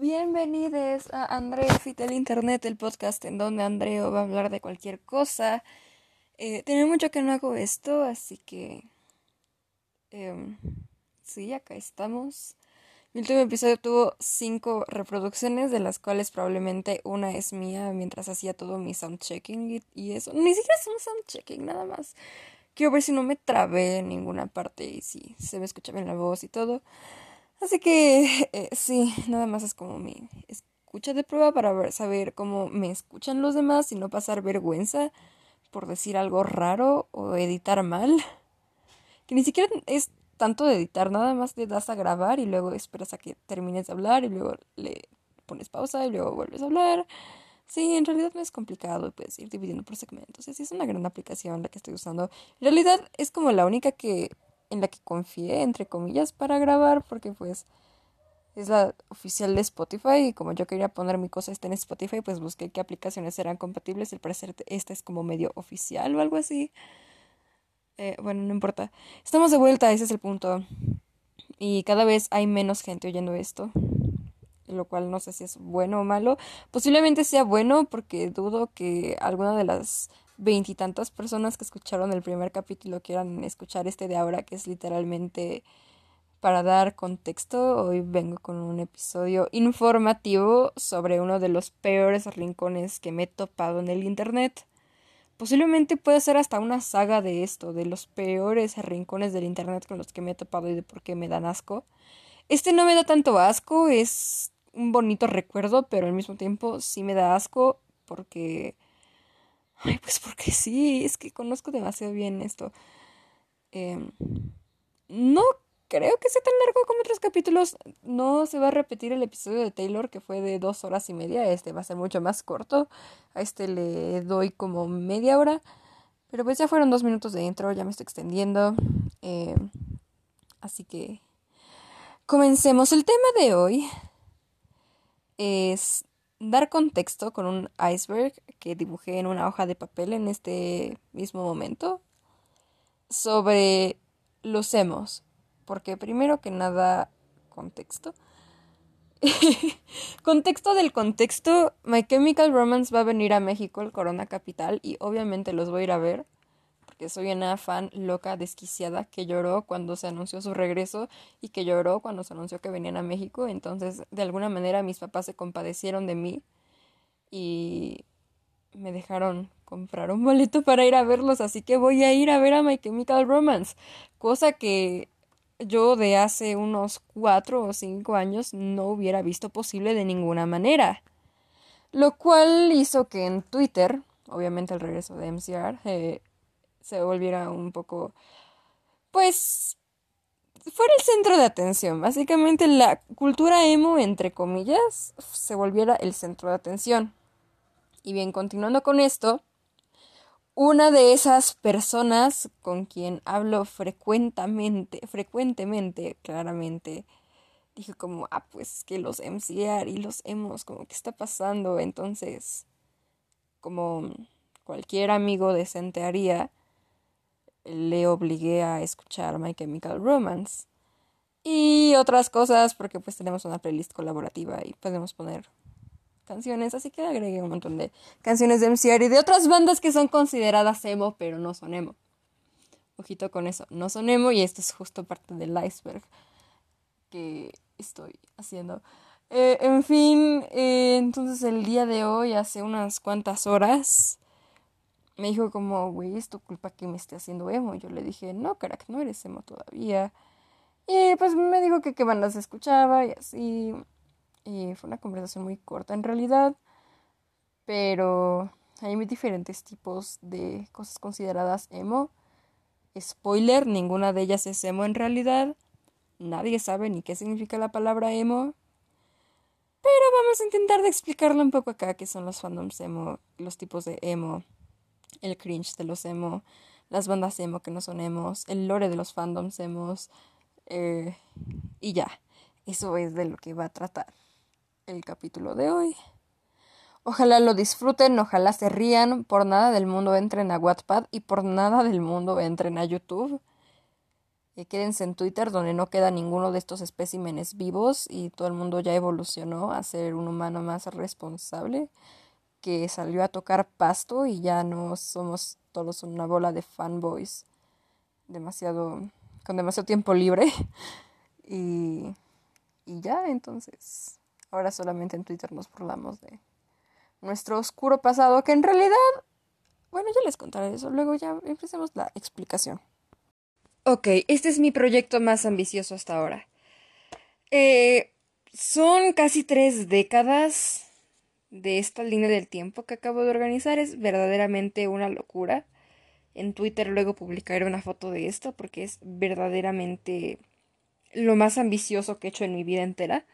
Bienvenidos a André Fit el Internet, el podcast en donde Andreo va a hablar de cualquier cosa. Eh, tiene mucho que no hago esto, así que... Em, sí, acá estamos. Mi último episodio tuvo cinco reproducciones, de las cuales probablemente una es mía mientras hacía todo mi soundchecking y, y eso. Ni siquiera es un soundchecking, nada más. Quiero ver si no me trabé en ninguna parte y si se me escucha bien la voz y todo. Así que eh, sí, nada más es como mi escucha de prueba para ver, saber cómo me escuchan los demás y no pasar vergüenza por decir algo raro o editar mal. Que ni siquiera es tanto de editar, nada más te das a grabar y luego esperas a que termines de hablar y luego le pones pausa y luego vuelves a hablar. Sí, en realidad no es complicado, puedes ir dividiendo por segmentos. Sí, es una gran aplicación la que estoy usando. En realidad es como la única que en la que confié, entre comillas, para grabar, porque pues es la oficial de Spotify y como yo quería poner mi cosa está en Spotify, pues busqué qué aplicaciones eran compatibles. El parecer esta es como medio oficial o algo así. Eh, bueno, no importa. Estamos de vuelta, ese es el punto. Y cada vez hay menos gente oyendo esto. Lo cual no sé si es bueno o malo. Posiblemente sea bueno porque dudo que alguna de las veintitantas personas que escucharon el primer capítulo quieran escuchar este de ahora, que es literalmente para dar contexto. Hoy vengo con un episodio informativo sobre uno de los peores rincones que me he topado en el Internet. Posiblemente pueda ser hasta una saga de esto, de los peores rincones del Internet con los que me he topado y de por qué me dan asco. Este no me da tanto asco, es un bonito recuerdo, pero al mismo tiempo sí me da asco porque Ay, pues porque sí, es que conozco demasiado bien esto. Em, no creo que sea tan largo como otros capítulos. No se va a repetir el episodio de Taylor, que fue de dos horas y media. Este va a ser mucho más corto. A este le doy como media hora. Pero pues ya fueron dos minutos de intro, ya me estoy extendiendo. Em, así que comencemos. El tema de hoy es dar contexto con un iceberg que dibujé en una hoja de papel en este mismo momento sobre los emos. Porque primero que nada, contexto. contexto del contexto, My Chemical Romance va a venir a México, el Corona Capital, y obviamente los voy a ir a ver que soy una fan loca, desquiciada, que lloró cuando se anunció su regreso y que lloró cuando se anunció que venían a México. Entonces, de alguna manera, mis papás se compadecieron de mí y me dejaron comprar un boleto para ir a verlos. Así que voy a ir a ver a My Chemical Romance, cosa que yo de hace unos cuatro o cinco años no hubiera visto posible de ninguna manera. Lo cual hizo que en Twitter, obviamente el regreso de MCR, eh, se volviera un poco, pues, fuera el centro de atención. Básicamente la cultura emo, entre comillas, se volviera el centro de atención. Y bien, continuando con esto, una de esas personas con quien hablo frecuentemente, frecuentemente, claramente, dije como, ah, pues que los MCR y los emos, como, ¿qué está pasando? Entonces, como cualquier amigo decente haría, le obligué a escuchar My Chemical Romance y otras cosas porque pues tenemos una playlist colaborativa y podemos poner canciones, así que agregué un montón de canciones de MCR y de otras bandas que son consideradas emo, pero no son emo. Ojito con eso, no son emo y esto es justo parte del iceberg que estoy haciendo. Eh, en fin, eh, entonces el día de hoy, hace unas cuantas horas, me dijo como, güey, es tu culpa que me esté haciendo emo. Yo le dije, no, carac, no eres emo todavía. Y pues me dijo que qué bandas escuchaba y así. Y fue una conversación muy corta en realidad. Pero hay muy diferentes tipos de cosas consideradas emo. Spoiler, ninguna de ellas es emo en realidad. Nadie sabe ni qué significa la palabra emo. Pero vamos a intentar de explicarlo un poco acá, qué son los fandoms emo, los tipos de emo el cringe de los emo, las bandas emo que no son emos, el lore de los fandoms emos, eh, y ya, eso es de lo que va a tratar el capítulo de hoy. Ojalá lo disfruten, ojalá se rían, por nada del mundo entren a Wattpad y por nada del mundo entren a YouTube. que quédense en Twitter donde no queda ninguno de estos especímenes vivos y todo el mundo ya evolucionó a ser un humano más responsable que salió a tocar pasto y ya no somos todos una bola de fanboys demasiado con demasiado tiempo libre y, y ya entonces ahora solamente en Twitter nos burlamos de nuestro oscuro pasado que en realidad bueno ya les contaré eso luego ya empecemos la explicación Ok, este es mi proyecto más ambicioso hasta ahora. Eh, son casi tres décadas de esta línea del tiempo que acabo de organizar. Es verdaderamente una locura. En Twitter luego publicaré una foto de esto porque es verdaderamente lo más ambicioso que he hecho en mi vida entera.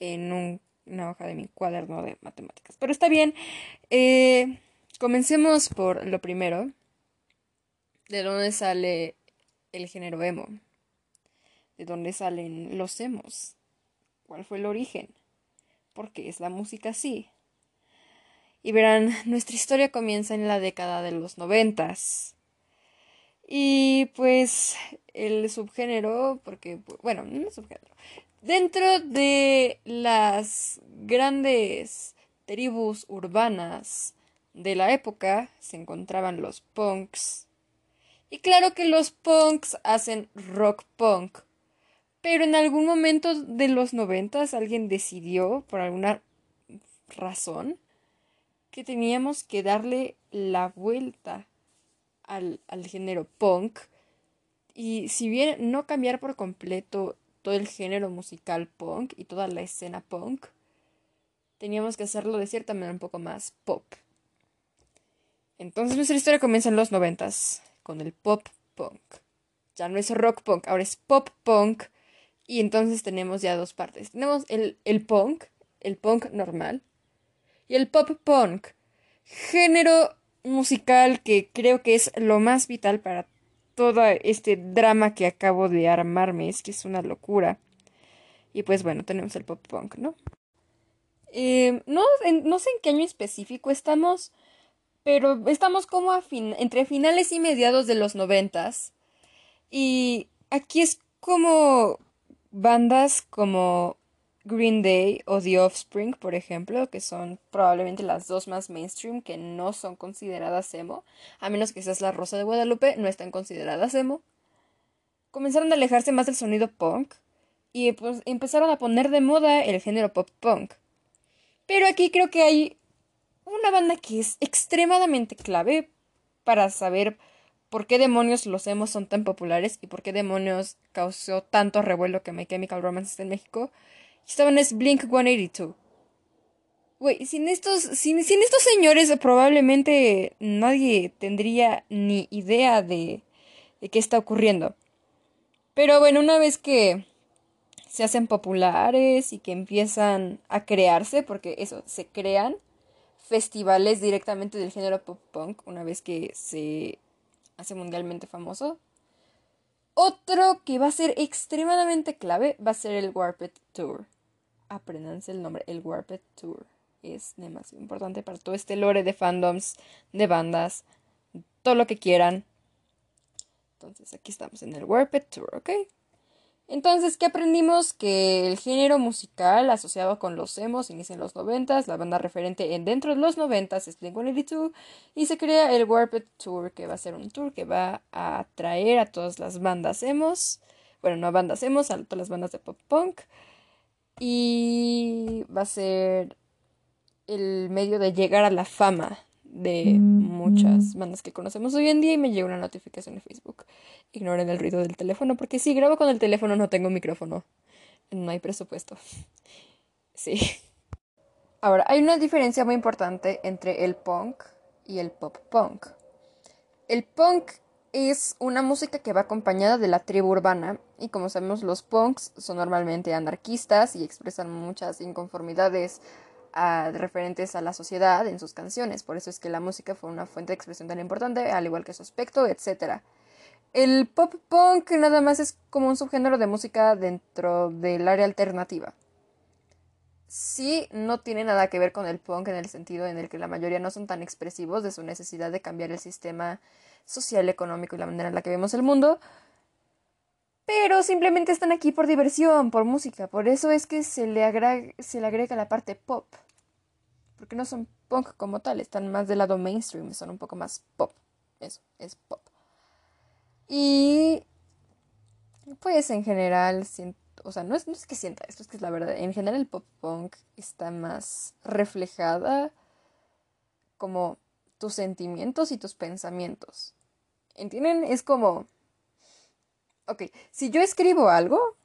En una hoja de mi cuaderno de matemáticas. Pero está bien. Eh, comencemos por lo primero. ¿De dónde sale el género emo? ¿De dónde salen los emos? ¿Cuál fue el origen? ¿Por qué es la música así? Y verán, nuestra historia comienza en la década de los noventas. Y pues el subgénero, porque, bueno, no subgénero. Dentro de las grandes tribus urbanas de la época se encontraban los punks, y claro que los punks hacen rock punk. Pero en algún momento de los noventas alguien decidió, por alguna razón, que teníamos que darle la vuelta al, al género punk. Y si bien no cambiar por completo todo el género musical punk y toda la escena punk, teníamos que hacerlo de cierta manera un poco más pop. Entonces nuestra historia comienza en los noventas con el pop punk. Ya no es rock punk, ahora es pop punk. Y entonces tenemos ya dos partes. Tenemos el, el punk, el punk normal, y el pop punk, género musical que creo que es lo más vital para todo este drama que acabo de armarme, es que es una locura. Y pues bueno, tenemos el pop punk, ¿no? Eh, no, no sé en qué año específico estamos, pero estamos como a fin entre finales y mediados de los noventas. Y aquí es como bandas como Green Day o The Offspring, por ejemplo, que son probablemente las dos más mainstream que no son consideradas emo, a menos que seas la Rosa de Guadalupe, no están consideradas emo. Comenzaron a alejarse más del sonido punk y pues empezaron a poner de moda el género pop punk. Pero aquí creo que hay una banda que es extremadamente clave para saber por qué demonios los emos son tan populares y por qué demonios causó tanto revuelo que My Chemical Romance está en México. Y esta banda es Blink 182. Güey, sin estos, sin, sin estos señores probablemente nadie tendría ni idea de, de qué está ocurriendo. Pero bueno, una vez que se hacen populares y que empiezan a crearse, porque eso, se crean, festivales directamente del género pop punk una vez que se hace mundialmente famoso. Otro que va a ser extremadamente clave va a ser el Warped Tour. Aprendanse el nombre, el Warped Tour. Es demasiado importante para todo este lore de fandoms, de bandas, todo lo que quieran. Entonces aquí estamos en el Warped Tour, ¿ok? Entonces, ¿qué aprendimos? Que el género musical asociado con los emos inicia en los noventas, la banda referente en dentro de los noventas es Blink-182 y se crea el Warped Tour, que va a ser un tour que va a atraer a todas las bandas emos, bueno, no a bandas emos, a todas las bandas de pop punk y va a ser el medio de llegar a la fama de muchas bandas que conocemos hoy en día y me llega una notificación de Facebook. Ignoren el ruido del teléfono porque si grabo con el teléfono no tengo micrófono. No hay presupuesto. Sí. Ahora, hay una diferencia muy importante entre el punk y el pop punk. El punk es una música que va acompañada de la tribu urbana y como sabemos los punks son normalmente anarquistas y expresan muchas inconformidades referentes a la sociedad en sus canciones. Por eso es que la música fue una fuente de expresión tan importante, al igual que su aspecto, etc. El pop punk nada más es como un subgénero de música dentro del área alternativa. Sí, no tiene nada que ver con el punk en el sentido en el que la mayoría no son tan expresivos de su necesidad de cambiar el sistema social, económico y la manera en la que vemos el mundo, pero simplemente están aquí por diversión, por música. Por eso es que se le, agrega, se le agrega la parte pop. Porque no son punk como tal, están más del lado mainstream, son un poco más pop. Eso, es pop. Y pues en general, o sea, no es, no es que sienta esto, es que es la verdad. En general el pop punk está más reflejada como tus sentimientos y tus pensamientos. ¿Entienden? Es como Ok, si yo escribo algo,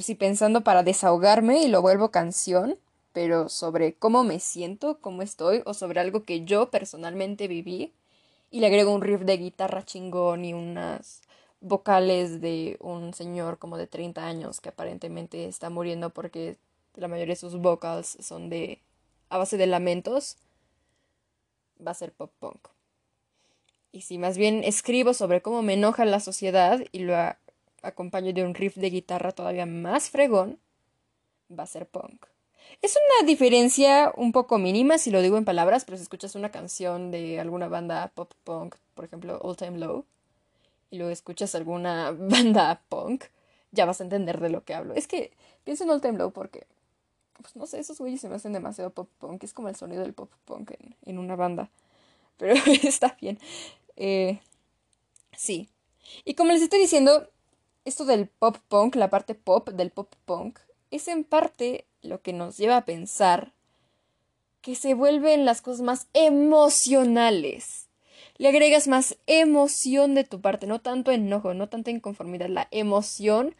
si pensando para desahogarme y lo vuelvo canción, pero sobre cómo me siento, cómo estoy, o sobre algo que yo personalmente viví, y le agrego un riff de guitarra chingón y unas vocales de un señor como de 30 años que aparentemente está muriendo porque la mayoría de sus vocals son de a base de lamentos, va a ser pop punk. Y si más bien escribo sobre cómo me enoja la sociedad y lo acompaño de un riff de guitarra todavía más fregón, va a ser punk. Es una diferencia un poco mínima si lo digo en palabras, pero si escuchas una canción de alguna banda pop punk, por ejemplo All Time Low, y luego escuchas alguna banda punk, ya vas a entender de lo que hablo. Es que pienso en All Time Low porque, pues no sé, esos güeyes se me hacen demasiado pop punk, es como el sonido del pop punk en, en una banda. Pero está bien. Eh, sí. Y como les estoy diciendo, esto del pop punk, la parte pop del pop punk, es en parte lo que nos lleva a pensar que se vuelven las cosas más emocionales. Le agregas más emoción de tu parte, no tanto enojo, no tanta inconformidad, la emoción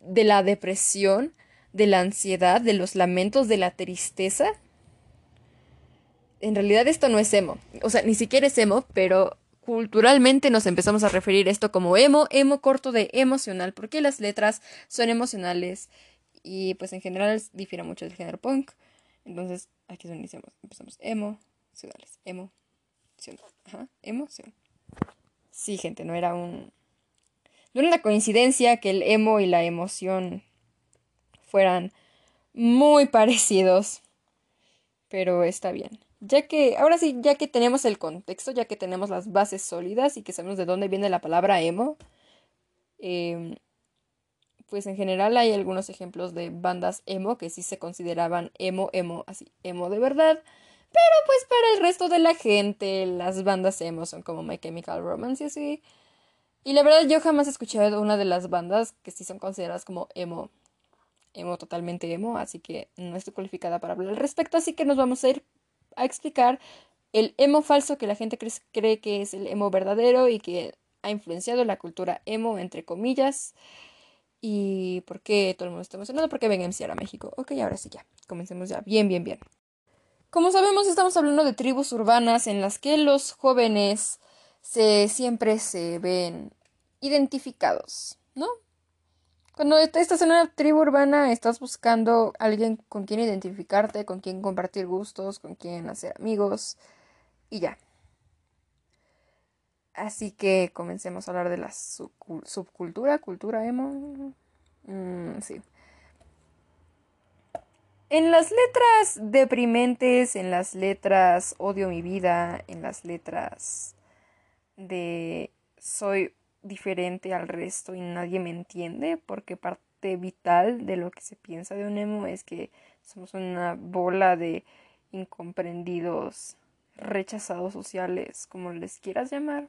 de la depresión, de la ansiedad, de los lamentos, de la tristeza. En realidad esto no es emo, o sea, ni siquiera es emo, pero culturalmente nos empezamos a referir esto como emo, emo corto de emocional, porque las letras son emocionales y pues en general difiere mucho del género punk. Entonces, aquí es donde iniciamos. Empezamos emo, ciudades, emo, Ajá, emoción. Sí, gente, no era un... No era una coincidencia que el emo y la emoción fueran muy parecidos, pero está bien ya que, ahora sí, ya que tenemos el contexto, ya que tenemos las bases sólidas y que sabemos de dónde viene la palabra emo, em, pues en general hay algunos ejemplos de bandas emo que sí se consideraban emo, emo, así, emo de verdad. Pero pues para el resto de la gente, las bandas emo son como My Chemical Romance y así. Y la verdad yo jamás he escuchado una de las bandas que sí son consideradas como emo. Emo totalmente emo, así que no estoy cualificada para hablar al respecto, así que nos vamos a ir a explicar el emo falso que la gente cree, que es el emo verdadero y que ha influenciado la cultura emo, entre comillas. Y por qué todo el mundo está emocionado, porque ven MC a México. Ok, ahora sí ya, comencemos ya. Bien, bien, bien. Como sabemos, estamos hablando de tribus urbanas en las que los jóvenes se, siempre se ven identificados, ¿no? Cuando estás en una tribu urbana, estás buscando alguien con quien identificarte, con quien compartir gustos, con quien hacer amigos y ya. Así que comencemos a hablar de la subcultura, cultura emo. Mm, sí. En las letras deprimentes, en las letras odio mi vida, en las letras de soy diferente al resto y nadie me entiende porque parte vital de lo que se piensa de un emo es que somos una bola de incomprendidos, rechazados sociales, como les quieras llamar.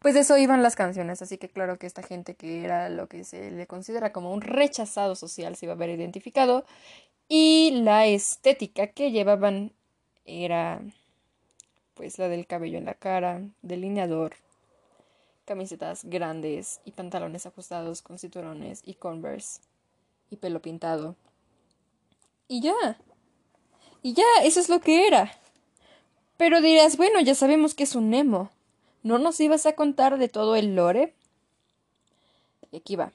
Pues de eso iban las canciones, así que claro que esta gente que era lo que se le considera como un rechazado social se iba a ver identificado y la estética que llevaban era pues la del cabello en la cara, delineador, camisetas grandes y pantalones ajustados con cinturones y converse y pelo pintado. Y ya. Y ya, eso es lo que era. Pero dirás, bueno, ya sabemos que es un Nemo. ¿No nos ibas a contar de todo el lore? Y aquí va.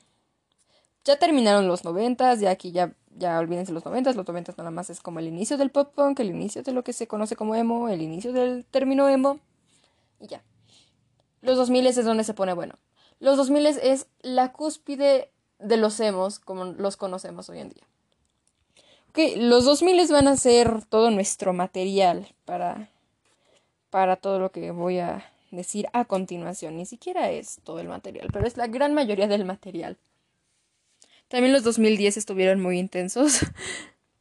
Ya terminaron los noventas, ya aquí ya, ya olvídense los noventas, los noventas nada más es como el inicio del pop punk, el inicio de lo que se conoce como emo, el inicio del término emo, y ya. Los 2000 es donde se pone bueno. Los 2000 es la cúspide de los emos como los conocemos hoy en día. Ok, los 2000 van a ser todo nuestro material para, para todo lo que voy a decir a continuación. Ni siquiera es todo el material, pero es la gran mayoría del material. También los 2010 estuvieron muy intensos.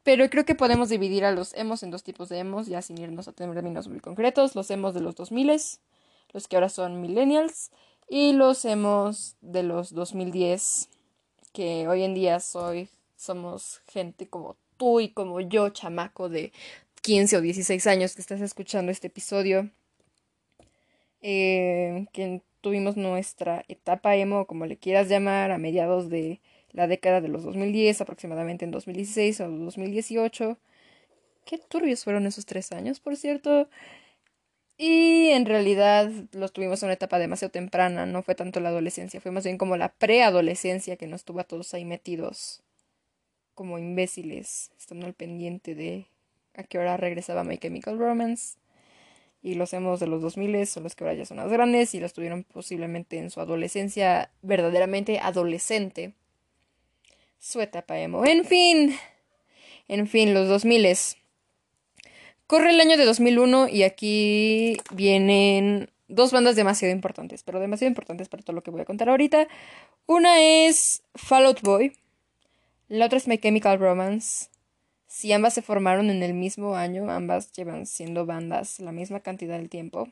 Pero creo que podemos dividir a los emos en dos tipos de emos, ya sin irnos a términos muy concretos. Los emos de los 2000, los que ahora son millennials, y los emos de los 2010, que hoy en día soy, somos gente como tú y como yo, chamaco de 15 o 16 años que estás escuchando este episodio, eh, que tuvimos nuestra etapa emo, como le quieras llamar, a mediados de la década de los 2010, aproximadamente en 2016 o 2018. Qué turbios fueron esos tres años, por cierto. Y en realidad los tuvimos en una etapa demasiado temprana, no fue tanto la adolescencia, fue más bien como la preadolescencia que nos tuvo a todos ahí metidos como imbéciles, estando al pendiente de a qué hora regresaba My Chemical Romance. Y los hemos de los 2000 son los que ahora ya son más grandes y los tuvieron posiblemente en su adolescencia verdaderamente adolescente su etapa emo. En fin, en fin, los 2000 Corre el año de 2001 y aquí vienen dos bandas demasiado importantes, pero demasiado importantes para todo lo que voy a contar ahorita. Una es Fall Out Boy, la otra es My Chemical Romance. Si ambas se formaron en el mismo año, ambas llevan siendo bandas la misma cantidad de tiempo.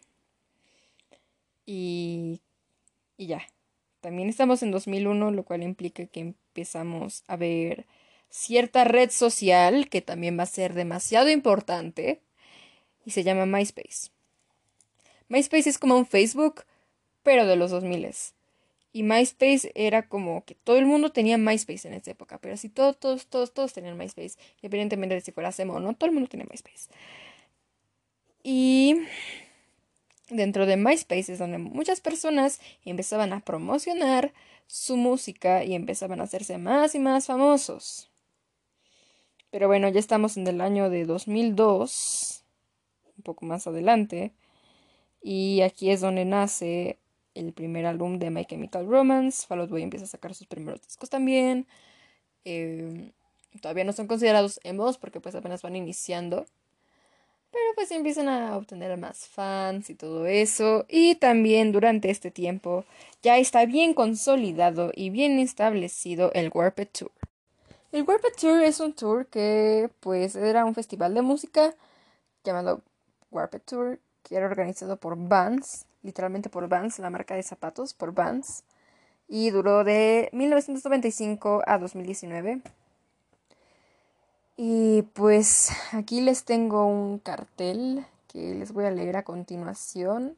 Y, y ya. También estamos en 2001, lo cual implica que empezamos a ver cierta red social que también va a ser demasiado importante y se llama MySpace. MySpace es como un Facebook, pero de los 2000. Y MySpace era como que todo el mundo tenía MySpace en esa época, pero si todos, todos, todos, todos tenían MySpace, independientemente de si fuera Semo o no, todo el mundo tenía MySpace. Y dentro de MySpace es donde muchas personas empezaban a promocionar su música y empezaban a hacerse más y más famosos. Pero bueno, ya estamos en el año de 2002, un poco más adelante, y aquí es donde nace el primer álbum de My Chemical Romance. Fall Out Boy empieza a sacar sus primeros discos también. Eh, todavía no son considerados emos porque pues apenas van iniciando pero pues empiezan a obtener más fans y todo eso. Y también durante este tiempo ya está bien consolidado y bien establecido el Warped Tour. El Warped Tour es un tour que pues era un festival de música llamado Warped Tour, que era organizado por Vans, literalmente por Vans, la marca de zapatos, por Vans, y duró de 1995 a 2019. Y pues aquí les tengo un cartel que les voy a leer a continuación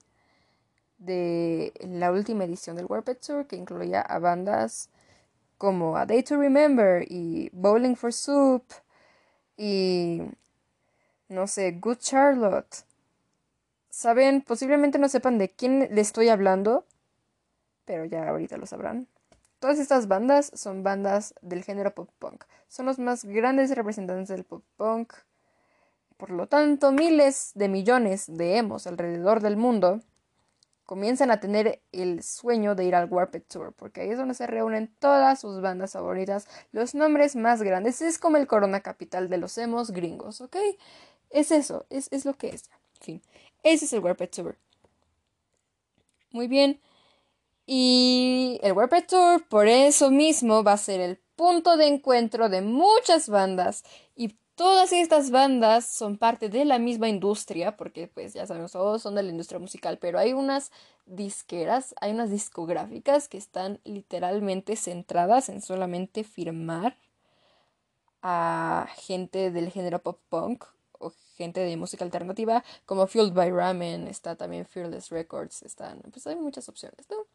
de la última edición del Warped Tour que incluía a bandas como A Day to Remember y Bowling for Soup y no sé, Good Charlotte. Saben, posiblemente no sepan de quién le estoy hablando, pero ya ahorita lo sabrán. Todas estas bandas son bandas del género pop punk. Son los más grandes representantes del pop punk. Por lo tanto, miles de millones de emos alrededor del mundo comienzan a tener el sueño de ir al Warped Tour, porque ahí es donde se reúnen todas sus bandas favoritas, los nombres más grandes. Es como el Corona Capital de los emos gringos, ¿ok? Es eso, es, es lo que es. En fin, ese es el Warped Tour. Muy bien. Y el Warped Tour por eso mismo va a ser el punto de encuentro de muchas bandas todas estas bandas son parte de la misma industria porque pues ya sabemos todos son de la industria musical pero hay unas disqueras hay unas discográficas que están literalmente centradas en solamente firmar a gente del género pop punk o gente de música alternativa como Fueled by Ramen está también Fearless Records están pues hay muchas opciones ¿no?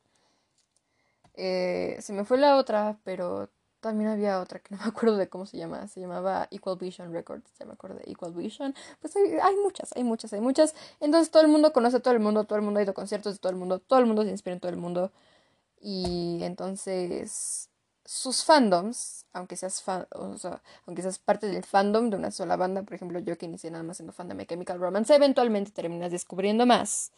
Eh, se me fue la otra, pero también había otra que no me acuerdo de cómo se llama. Se llamaba Equal Vision Records. Ya me de Equal Vision. Pues hay, hay, muchas, hay muchas, hay muchas. Entonces todo el mundo conoce a todo el mundo, todo el mundo ha ido a conciertos de todo el mundo, todo el mundo se inspira en todo el mundo. Y entonces sus fandoms, aunque seas fan, o sea, aunque seas parte del fandom de una sola banda, por ejemplo, yo que inicié nada más siendo fan de My Chemical Romance, eventualmente terminas descubriendo más.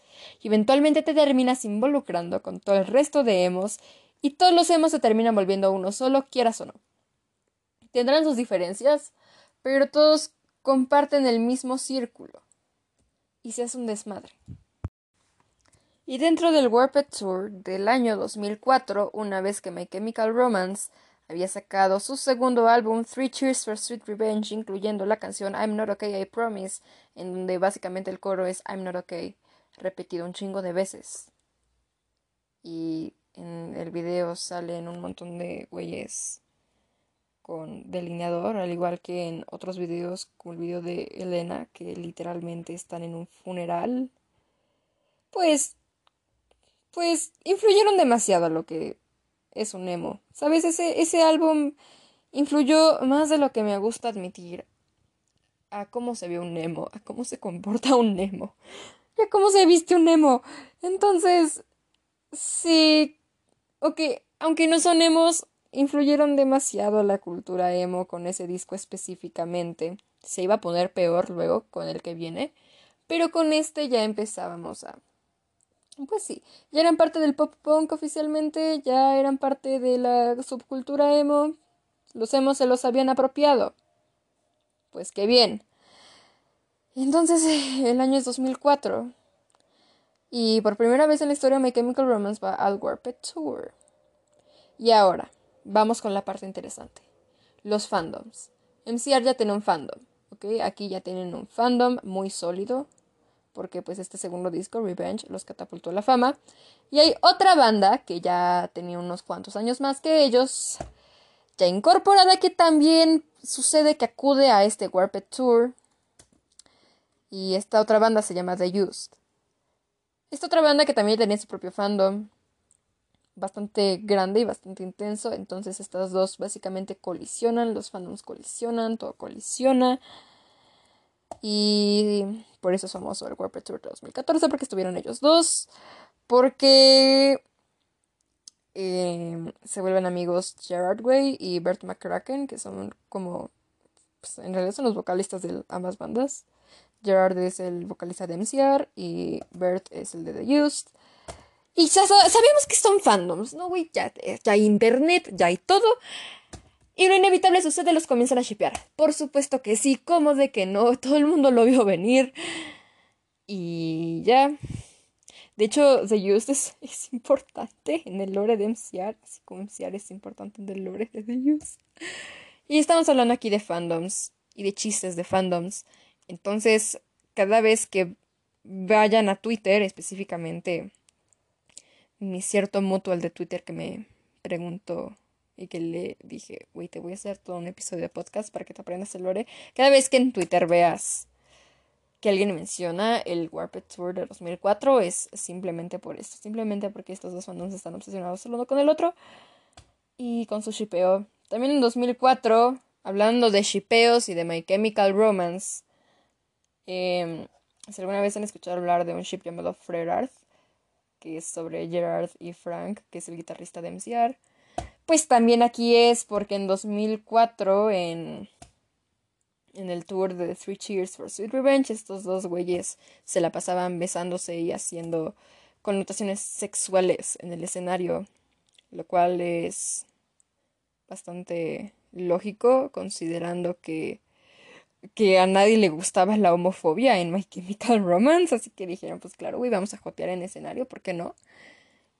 Eventualmente te terminas involucrando con todo el resto de emos y todos los emos se terminan volviendo uno solo, quieras o no. Tendrán sus diferencias, pero todos comparten el mismo círculo. Y se hace un desmadre. Y dentro del Warped Tour del año 2004, una vez que My Chemical Romance había sacado su segundo álbum, Three Cheers for Sweet Revenge, incluyendo la canción I'm Not Okay, I Promise, en donde básicamente el coro es I'm Not Okay, repetido un chingo de veces. Y en el video salen un montón de güeyes con delineador, al igual que en otros videos, como el video de Elena, que literalmente están en un funeral. Pues pues influyeron demasiado a lo que es un emo. ¿Sabes? Ese, ese álbum influyó más de lo que me gusta admitir a cómo se ve un emo, a cómo se comporta un emo, y a cómo se viste un emo. Entonces, ok, aunque no son emos, influyeron demasiado a la cultura emo con ese disco específicamente. Se iba a poner peor luego con el que viene, pero con este ya empezábamos a pues sí, ya eran parte del pop punk oficialmente, ya eran parte de la subcultura emo. Los emos se los habían apropiado. Pues qué bien. Entonces, el año es 2004. Y por primera vez en la historia My Chemical Romance va al Warped Tour. Y ahora, vamos con la parte interesante. Los fandoms. MCR ya tiene un fandom, ¿ok? Aquí ya tienen un fandom muy sólido, porque pues este segundo disco, Revenge, los catapultó a la fama. Y hay otra banda que ya tenía unos cuantos años más que ellos, ya incorporada, que también sucede que acude a este Warped Tour. Y esta otra banda se llama The Used. Esta otra banda que también tenía su propio fandom, bastante grande y bastante intenso. Entonces estas dos básicamente colisionan, los fandoms colisionan, todo colisiona. Y por eso es famoso el Warped Tour 2014, porque estuvieron ellos dos. Porque eh, se vuelven amigos Gerard Way y Bert McCracken, que son como. Pues, en realidad son los vocalistas de ambas bandas. Gerard es el vocalista de MCR y Bert es el de The Used. Y ya sabemos que son fandoms, ¿no, güey? Ya, ya hay internet, ya hay todo. Y lo inevitable sucede, los comienzan a shipear. Por supuesto que sí, como de que no, todo el mundo lo vio venir. Y ya. De hecho, The Used es, importante en el lore de MCR, así como MCR es importante en el lore de The Used. Y estamos hablando aquí de fandoms y de chistes de fandoms. Entonces, cada vez que vayan a Twitter, específicamente mi cierto mutual de Twitter que me preguntó y que le dije, güey, te voy a hacer todo un episodio de podcast para que te aprendas el lore. Cada vez que en Twitter veas que alguien menciona el Warped Tour de 2004 es simplemente por esto, simplemente porque estos dos fandoms están obsesionados el uno con el otro y con su shipeo. También en 2004, hablando de shipeos y de My Chemical Romance, eh, si alguna vez han escuchado hablar de un ship llamado Frerard, que es sobre Gerard y Frank, que es el guitarrista de MCR, pues también aquí es porque en 2004 en en el tour de Three Cheers for Sweet Revenge estos dos güeyes se la pasaban besándose y haciendo connotaciones sexuales en el escenario, lo cual es bastante lógico considerando que que a nadie le gustaba la homofobia en My Chemical Romance, así que dijeron, pues claro, güey, vamos a jotear en escenario, ¿por qué no?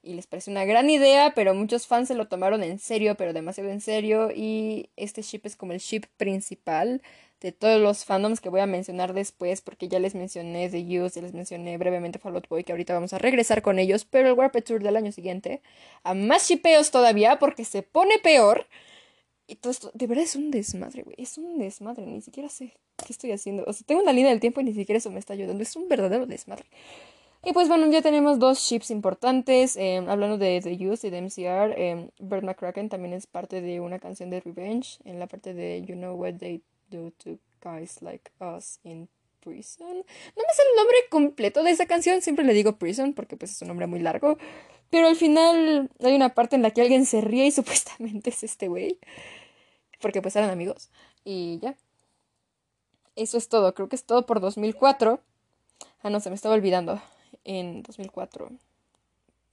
y les pareció una gran idea, pero muchos fans se lo tomaron en serio, pero demasiado en serio, y este ship es como el ship principal de todos los fandoms que voy a mencionar después, porque ya les mencioné The Use, ya les mencioné brevemente Fall Out Boy, que ahorita vamos a regresar con ellos, pero el Warped Tour del año siguiente, a más shipeos todavía, porque se pone peor, y todo esto, de verdad es un desmadre, güey, es un desmadre, ni siquiera sé qué estoy haciendo, o sea, tengo una línea del tiempo y ni siquiera eso me está ayudando, es un verdadero desmadre. Y pues bueno, ya tenemos dos ships importantes. Em, hablando de The Youth y de MCR, eh, Bert McCracken también es parte de una canción de Revenge en la parte de You Know What They Do to Guys Like Us in Prison. No me sé el nombre completo de esa canción, siempre le digo Prison porque pues es un nombre muy largo. Pero al final hay una parte en la que alguien se ríe y supuestamente es este güey. Porque pues eran amigos. Y ya. Eso es todo, creo que es todo por 2004. Ah, no, se me estaba olvidando en 2004.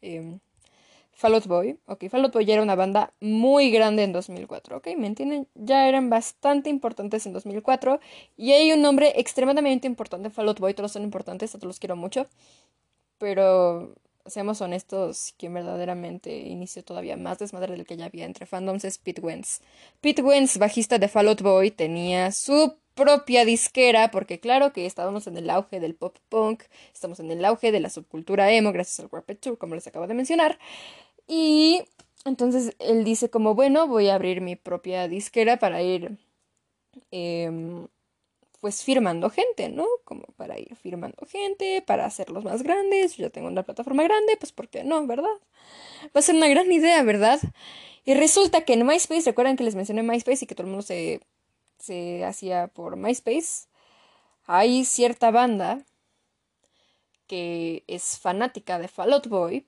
Eh, Fall Boy. Ok, Fall Out Boy ya era una banda muy grande en 2004. Ok, ¿me entienden? Ya eran bastante importantes en 2004. Y hay un nombre extremadamente importante en Fall Out Boy. Todos son importantes, todos los quiero mucho. Pero seamos honestos, quien verdaderamente inició todavía más desmadre del que ya había entre fandoms es Pete Wentz. Pete bajista de Fall Out Boy, tenía su propia disquera, porque claro que estábamos en el auge del pop punk, estamos en el auge de la subcultura emo, gracias al Warped Tour, como les acabo de mencionar. Y entonces él dice como, bueno, voy a abrir mi propia disquera para ir, em, pues, firmando gente, ¿no? Como para ir firmando gente, para hacerlos más grandes. Yo ya tengo una plataforma grande, pues, ¿por qué no, verdad? Va a ser una gran idea, ¿verdad? Y resulta que en MySpace, recuerdan que les mencioné MySpace y que todo el mundo se se hacía por MySpace, hay cierta banda que es fanática de Fall Out Boy,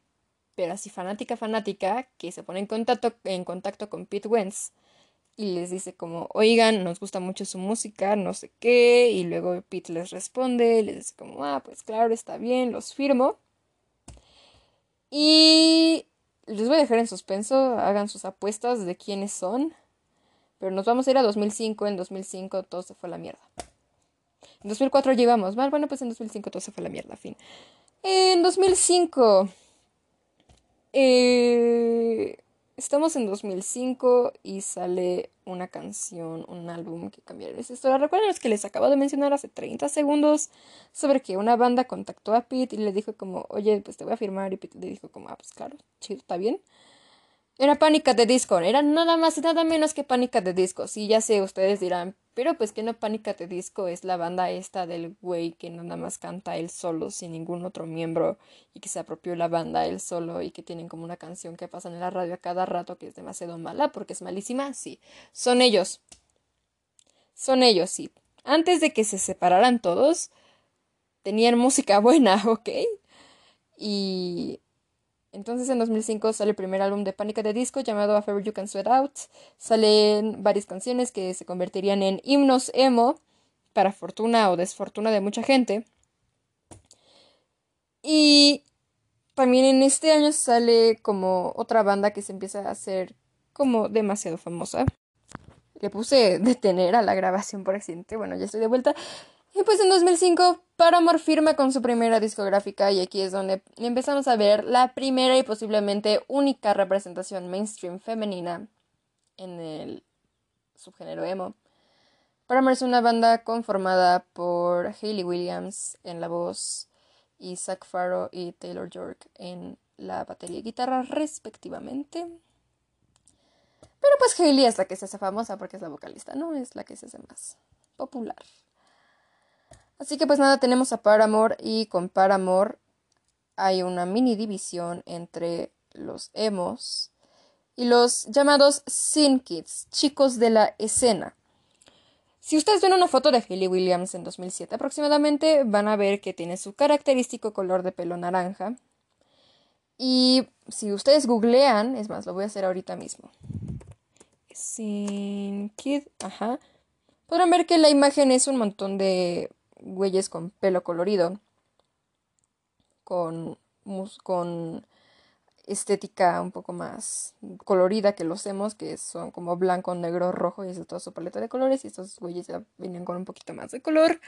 pero así fanática, fanática, que se pone en contacto, en contacto con Pete Wentz y les dice como, oigan, nos gusta mucho su música, no sé qué, y luego Pete les responde, les dice como, ah, pues claro, está bien, los firmo. Y les voy a dejar en suspenso, hagan sus apuestas de quiénes son. Pero nos vamos a ir a 2005. En 2005 todo se fue a la mierda. En 2004 llegamos. Bueno, pues en 2005 todo se fue a la mierda. Fin. En 2005. Eh, estamos en 2005 y sale una canción, un álbum que cambiaría esa historia. ¿Recuerdan los que les acabo de mencionar hace 30 segundos? Sobre que una banda contactó a Pete y le dijo como, oye, pues te voy a firmar. Y Pete le dijo como, ah, pues claro, chido, está bien. Era Pánica de Disco, era nada más y nada menos que Pánica de Disco. Sí, ya sé, ustedes dirán, pero pues que no Pánica de Disco es la banda esta del güey que nada más canta él solo sin ningún otro miembro y que se apropió la banda él solo y que tienen como una canción que pasan en la radio a cada rato que es demasiado mala porque es malísima. Sí, son ellos. Son ellos, sí. Antes de que se separaran todos, tenían música buena, ¿ok? Y entonces en 2005 sale el primer álbum de Pánica de Disco llamado A Forever You Can Sweat Out. Salen varias canciones que se convertirían en himnos emo para fortuna o desfortuna de mucha gente. Y también en este año sale como otra banda que se empieza a hacer como demasiado famosa. Le puse detener a la grabación por accidente. Bueno, ya estoy de vuelta. Y pues en 2005 Paramore firma con su primera discográfica y aquí es donde empezamos a ver la primera y posiblemente única representación mainstream femenina en el subgénero emo. Paramore es una banda conformada por Hayley Williams en la voz y Zach Farrow y Taylor York en la batería y guitarra respectivamente. Pero pues Hayley es la que se hace famosa porque es la vocalista, ¿no? Es la que se hace más popular. Así que pues nada, tenemos a Paramore y con Paramore hay una mini división entre los emos y los llamados sin kids, chicos de la escena. Si ustedes ven una foto de Hayley Williams en 2007 aproximadamente, van a ver que tiene su característico color de pelo naranja. Y si ustedes googlean, es más, lo voy a hacer ahorita mismo. Sin kid, ajá. Podrán ver que la imagen es un montón de güeyes con pelo colorido, con, con estética un poco más colorida que los hemos, que son como blanco, negro, rojo y es toda su paleta de colores y estos güeyes ya vienen con un poquito más de color.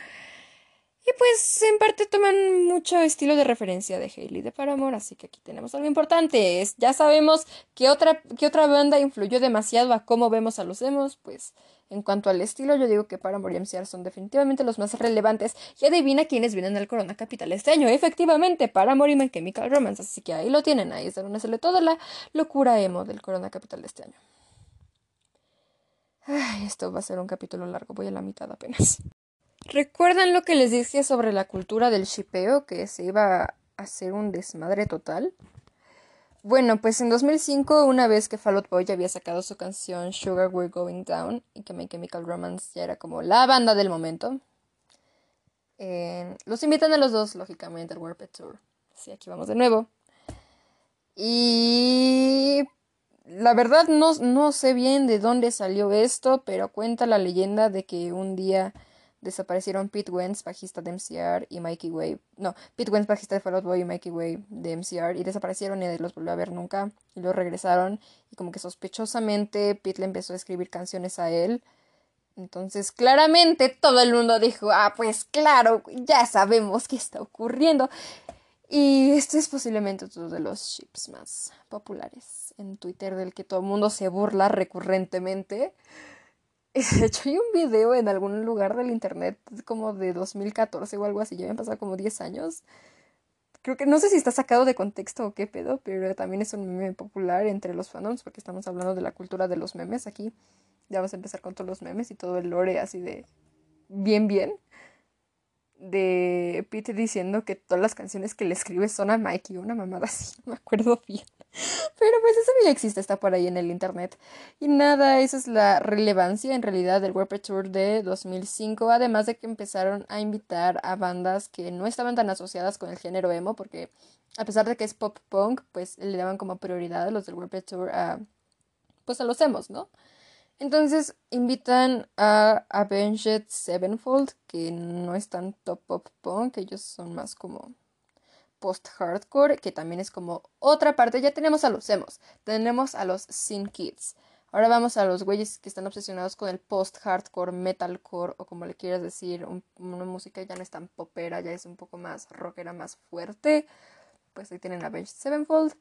Y pues en parte toman mucho estilo de referencia de Hailey de Paramore, así que aquí tenemos algo importante. Es, ya sabemos que otra, que otra banda influyó demasiado a cómo vemos a los emos, pues en cuanto al estilo yo digo que Paramore y son definitivamente los más relevantes. Y adivina quiénes vienen al Corona Capital este año. Efectivamente, Paramore y Chemical Romance, así que ahí lo tienen, ahí es donde sale toda la locura emo del Corona Capital de este año. Ay, esto va a ser un capítulo largo, voy a la mitad apenas. ¿Recuerdan lo que les dije sobre la cultura del shipeo? Que se iba a hacer un desmadre total. Bueno, pues en 2005, una vez que Fall Out Boy ya había sacado su canción Sugar We're Going Down y que My Chemical Romance ya era como la banda del momento, eh, los invitan a los dos, lógicamente, al Warped Tour. Sí, aquí vamos de nuevo. Y la verdad no, no sé bien de dónde salió esto, pero cuenta la leyenda de que un día desaparecieron Pete Wentz, bajista de MCR, y Mikey Way. No, Pete Wentz, bajista de Fall Out Boy, y Mikey Way de MCR, y desaparecieron y los volvió a ver nunca. Y luego regresaron, y como que sospechosamente Pete le empezó a escribir canciones a él. Entonces, claramente todo el mundo dijo, ah, pues claro, ya sabemos qué está ocurriendo. Y este es posiblemente uno de los ships más populares en Twitter del que todo el mundo se burla recurrentemente. De hecho, hay un video en algún lugar del internet como de 2014 o algo así, ya me han pasado como 10 años. Creo que no sé si está sacado de contexto o qué pedo, pero también es un meme popular entre los fandoms porque estamos hablando de la cultura de los memes aquí. Ya vamos a empezar con todos los memes y todo el lore así de bien bien de Pete diciendo que todas las canciones que le escribe son a Mikey, una mamada así, no me acuerdo bien. Pero pues eso ya existe, está por ahí en el internet. Y nada, esa es la relevancia en realidad del Warped Tour de 2005, además de que empezaron a invitar a bandas que no estaban tan asociadas con el género emo, porque a pesar de que es pop punk, pues le daban como prioridad a los del Warped Tour a pues a los emos, ¿no? Entonces invitan a Avenged Sevenfold, que no es tan top pop punk, ellos son más como post-hardcore, que también es como otra parte. Ya tenemos a los emos, tenemos a los Sin Kids. Ahora vamos a los güeyes que están obsesionados con el post-hardcore, metalcore o como le quieras decir, una música ya no es tan popera, ya es un poco más rockera, más fuerte. Pues ahí tienen a Avenged Sevenfold.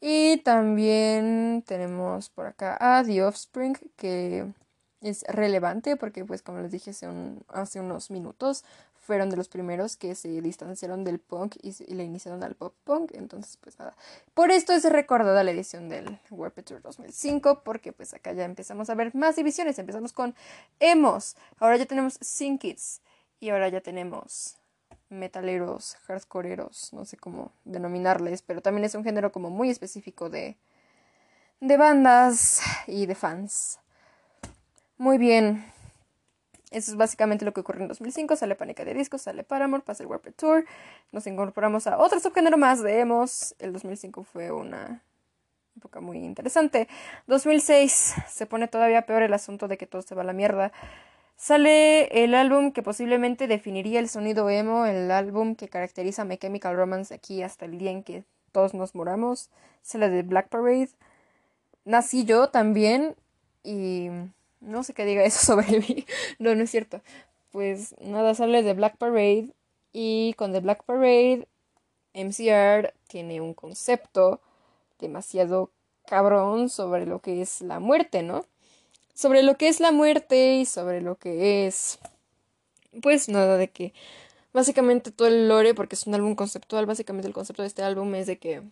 Y también tenemos por acá a The Offspring, que es relevante porque, pues, como les dije hace unos minutos, fueron de los primeros que se distanciaron del punk y, le iniciaron al pop punk. Entonces, pues nada. Por esto es recordada la edición del Warped Tour 2005, porque pues acá ya empezamos a ver más divisiones. Empezamos con emos, ahora ya tenemos Sin Kids y ahora ya tenemos metaleros, hardcoreeros, no sé cómo denominarles, pero también es un género como muy específico de, de bandas y de fans. Muy bien. Eso es básicamente lo que ocurrió en 2005. Sale Pánica de Discos, sale Paramore, pasa el Warped Tour. Nos incorporamos a otro subgénero más de emos. El 2005 fue una época muy interesante. 2006 se pone todavía peor el asunto de que todo se va a la mierda. Sale el álbum que posiblemente definiría el sonido emo, el álbum que caracteriza a My Chemical Romance aquí hasta el día en que todos nos moramos. Sale de Black Parade. Nací yo también y no sé qué diga eso sobre mí. no, no es cierto. Pues nada, sale de Black Parade y con The Black Parade MCR tiene un concepto demasiado cabrón sobre lo que es la muerte, ¿no? sobre lo que es la muerte y sobre lo que es pues nada de que básicamente todo el lore porque es un álbum conceptual básicamente el concepto de este álbum es de que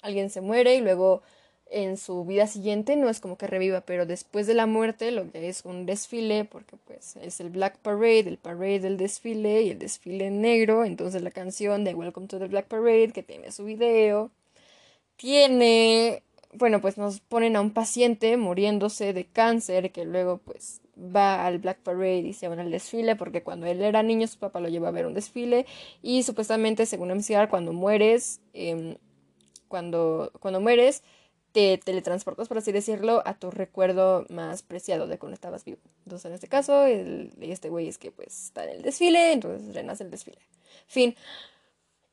alguien se muere y luego en su vida siguiente no es como que reviva pero después de la muerte lo que es un desfile porque pues es el Black Parade el parade del desfile y el desfile negro entonces la canción de Welcome to the Black Parade que tiene su video tiene bueno, pues nos ponen a un paciente muriéndose de cáncer que luego pues va al Black Parade y se va al desfile porque cuando él era niño su papá lo lleva a ver un desfile y supuestamente según MCR cuando mueres em, cuando, cuando mueres te teletransportas por así decirlo a tu recuerdo más preciado de cuando estabas vivo entonces en este caso este güey es que pues está en el desfile entonces renace el desfile fin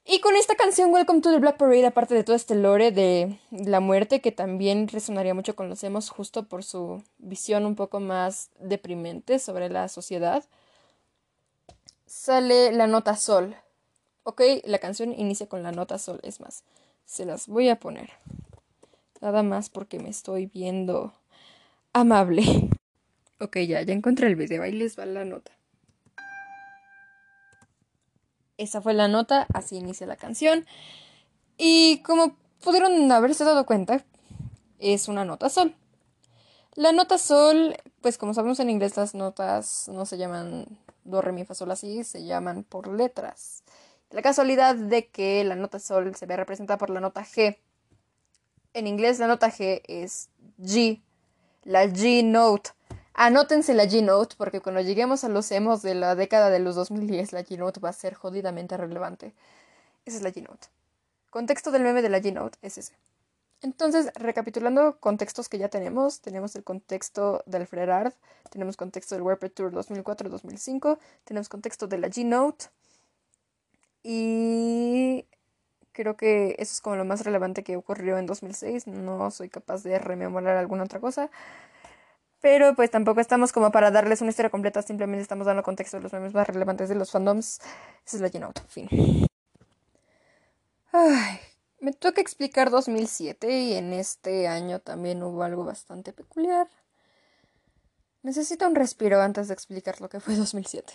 y con esta canción Welcome to the Black Parade, aparte de todo este lore de la muerte, que también resonaría mucho con los emos justo por su visión un poco más deprimente sobre la sociedad, sale la nota sol. Ok, la canción inicia con la nota sol, es más, se las voy a poner. Nada más porque me estoy viendo amable. Ok, ya, ya encontré el video, ahí les va la nota. Esa fue la nota, así inicia la canción. Y como pudieron haberse dado cuenta, es una nota sol. La nota sol, pues como sabemos en inglés las notas no se llaman do, re, mi, fa, sol así, se llaman por letras. La casualidad de que la nota sol se ve representada por la nota G. En inglés la nota G es G, la G note. Anótense la G-Note porque cuando lleguemos a los emos de la década de los 2010 la G-Note va a ser jodidamente relevante. Esa es la G-Note. Contexto del meme de la G-Note es ese. Entonces, recapitulando contextos que ya tenemos, tenemos el contexto del Frerard, tenemos contexto del Warped Tour 2004-2005, tenemos contexto de la G-Note y creo que eso es como lo más relevante que ocurrió en 2006. No soy capaz de rememorar alguna otra cosa. Pero pues tampoco estamos como para darles una historia completa, simplemente estamos dando contexto de los memes más relevantes de los fandoms. Esa es la G-Note, fin. Ay, me toca explicar 2007 y en este año también hubo algo bastante peculiar. Necesito un respiro antes de explicar lo que fue 2007.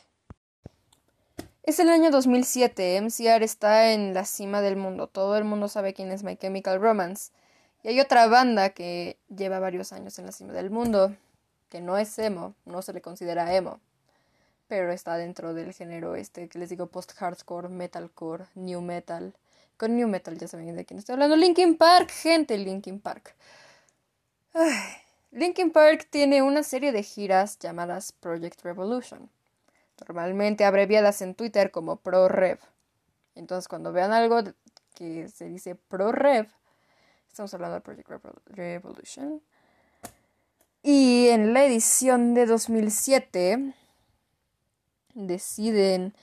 Es el año 2007, MCR está en la cima del mundo, todo el mundo sabe quién es My Chemical Romance. Y hay otra banda que lleva varios años en la cima del mundo, que no es emo, no se le considera emo, pero está dentro del género este que les digo post-hardcore, metalcore, new metal. Con new metal ya saben de quién estoy hablando. Linkin Park, gente, Linkin Park. Linkin Park tiene una serie de giras llamadas Project Revolution, normalmente abreviadas en Twitter como ProRev. Entonces cuando vean algo que se dice ProRev, estamos hablando de Project Revolution. Y en la edición de 2007 deciden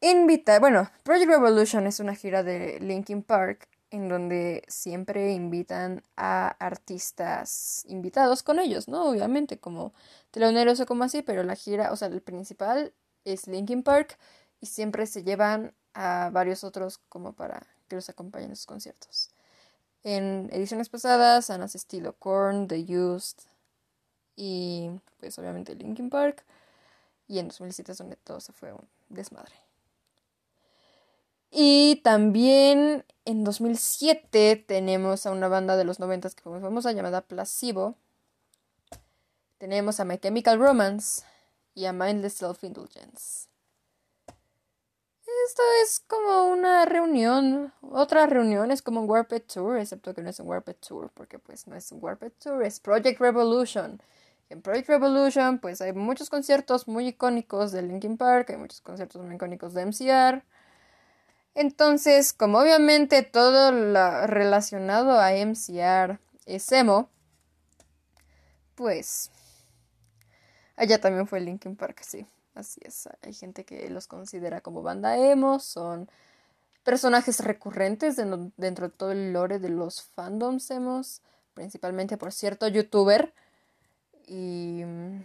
invitar, bueno, Project Revolution es una gira de Linkin Park en donde siempre invitan a artistas invitados con ellos, ¿no? Obviamente como teloneros o como así, pero la gira, o sea, el principal es Linkin Park y siempre se llevan a varios otros como para que los acompañen en sus conciertos. En ediciones pasadas han asistido Korn, The Used y pues obviamente Linkin Park. Y en 2007 es donde todo se fue un desmadre. Y también en 2007 tenemos a una banda de los 90 que fue muy famosa llamada Placebo. Tenemos a My Chemical Romance y a Mindless Self-Indulgence. Esto es como una reunión, otra reunión, es como un Warped Tour, excepto que no es un Warped Tour, porque pues no es un Warped Tour, es Project Revolution. En Project Revolution, pues hay muchos conciertos muy icónicos de Linkin Park, hay muchos conciertos muy icónicos de MCR. Entonces, como obviamente todo lo relacionado a MCR es emo, pues allá también fue Linkin Park, sí, así es. Hay gente que los considera como banda emo, son personajes recurrentes dentro de todo el lore de los fandoms emos, principalmente por cierto youtuber y mm,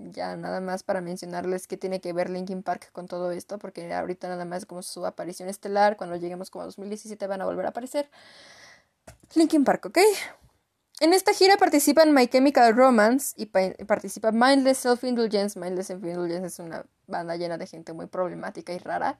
ya nada más para mencionarles que tiene que ver Linkin Park con todo esto, porque ahorita nada más como su aparición estelar, cuando lleguemos como a 2017 van a volver a aparecer. Linkin Park, ¿ok? En esta gira participan My Chemical Romance y participa Mindless Self-Indulgence. Mindless Self-Indulgence es una banda llena de gente muy problemática y rara.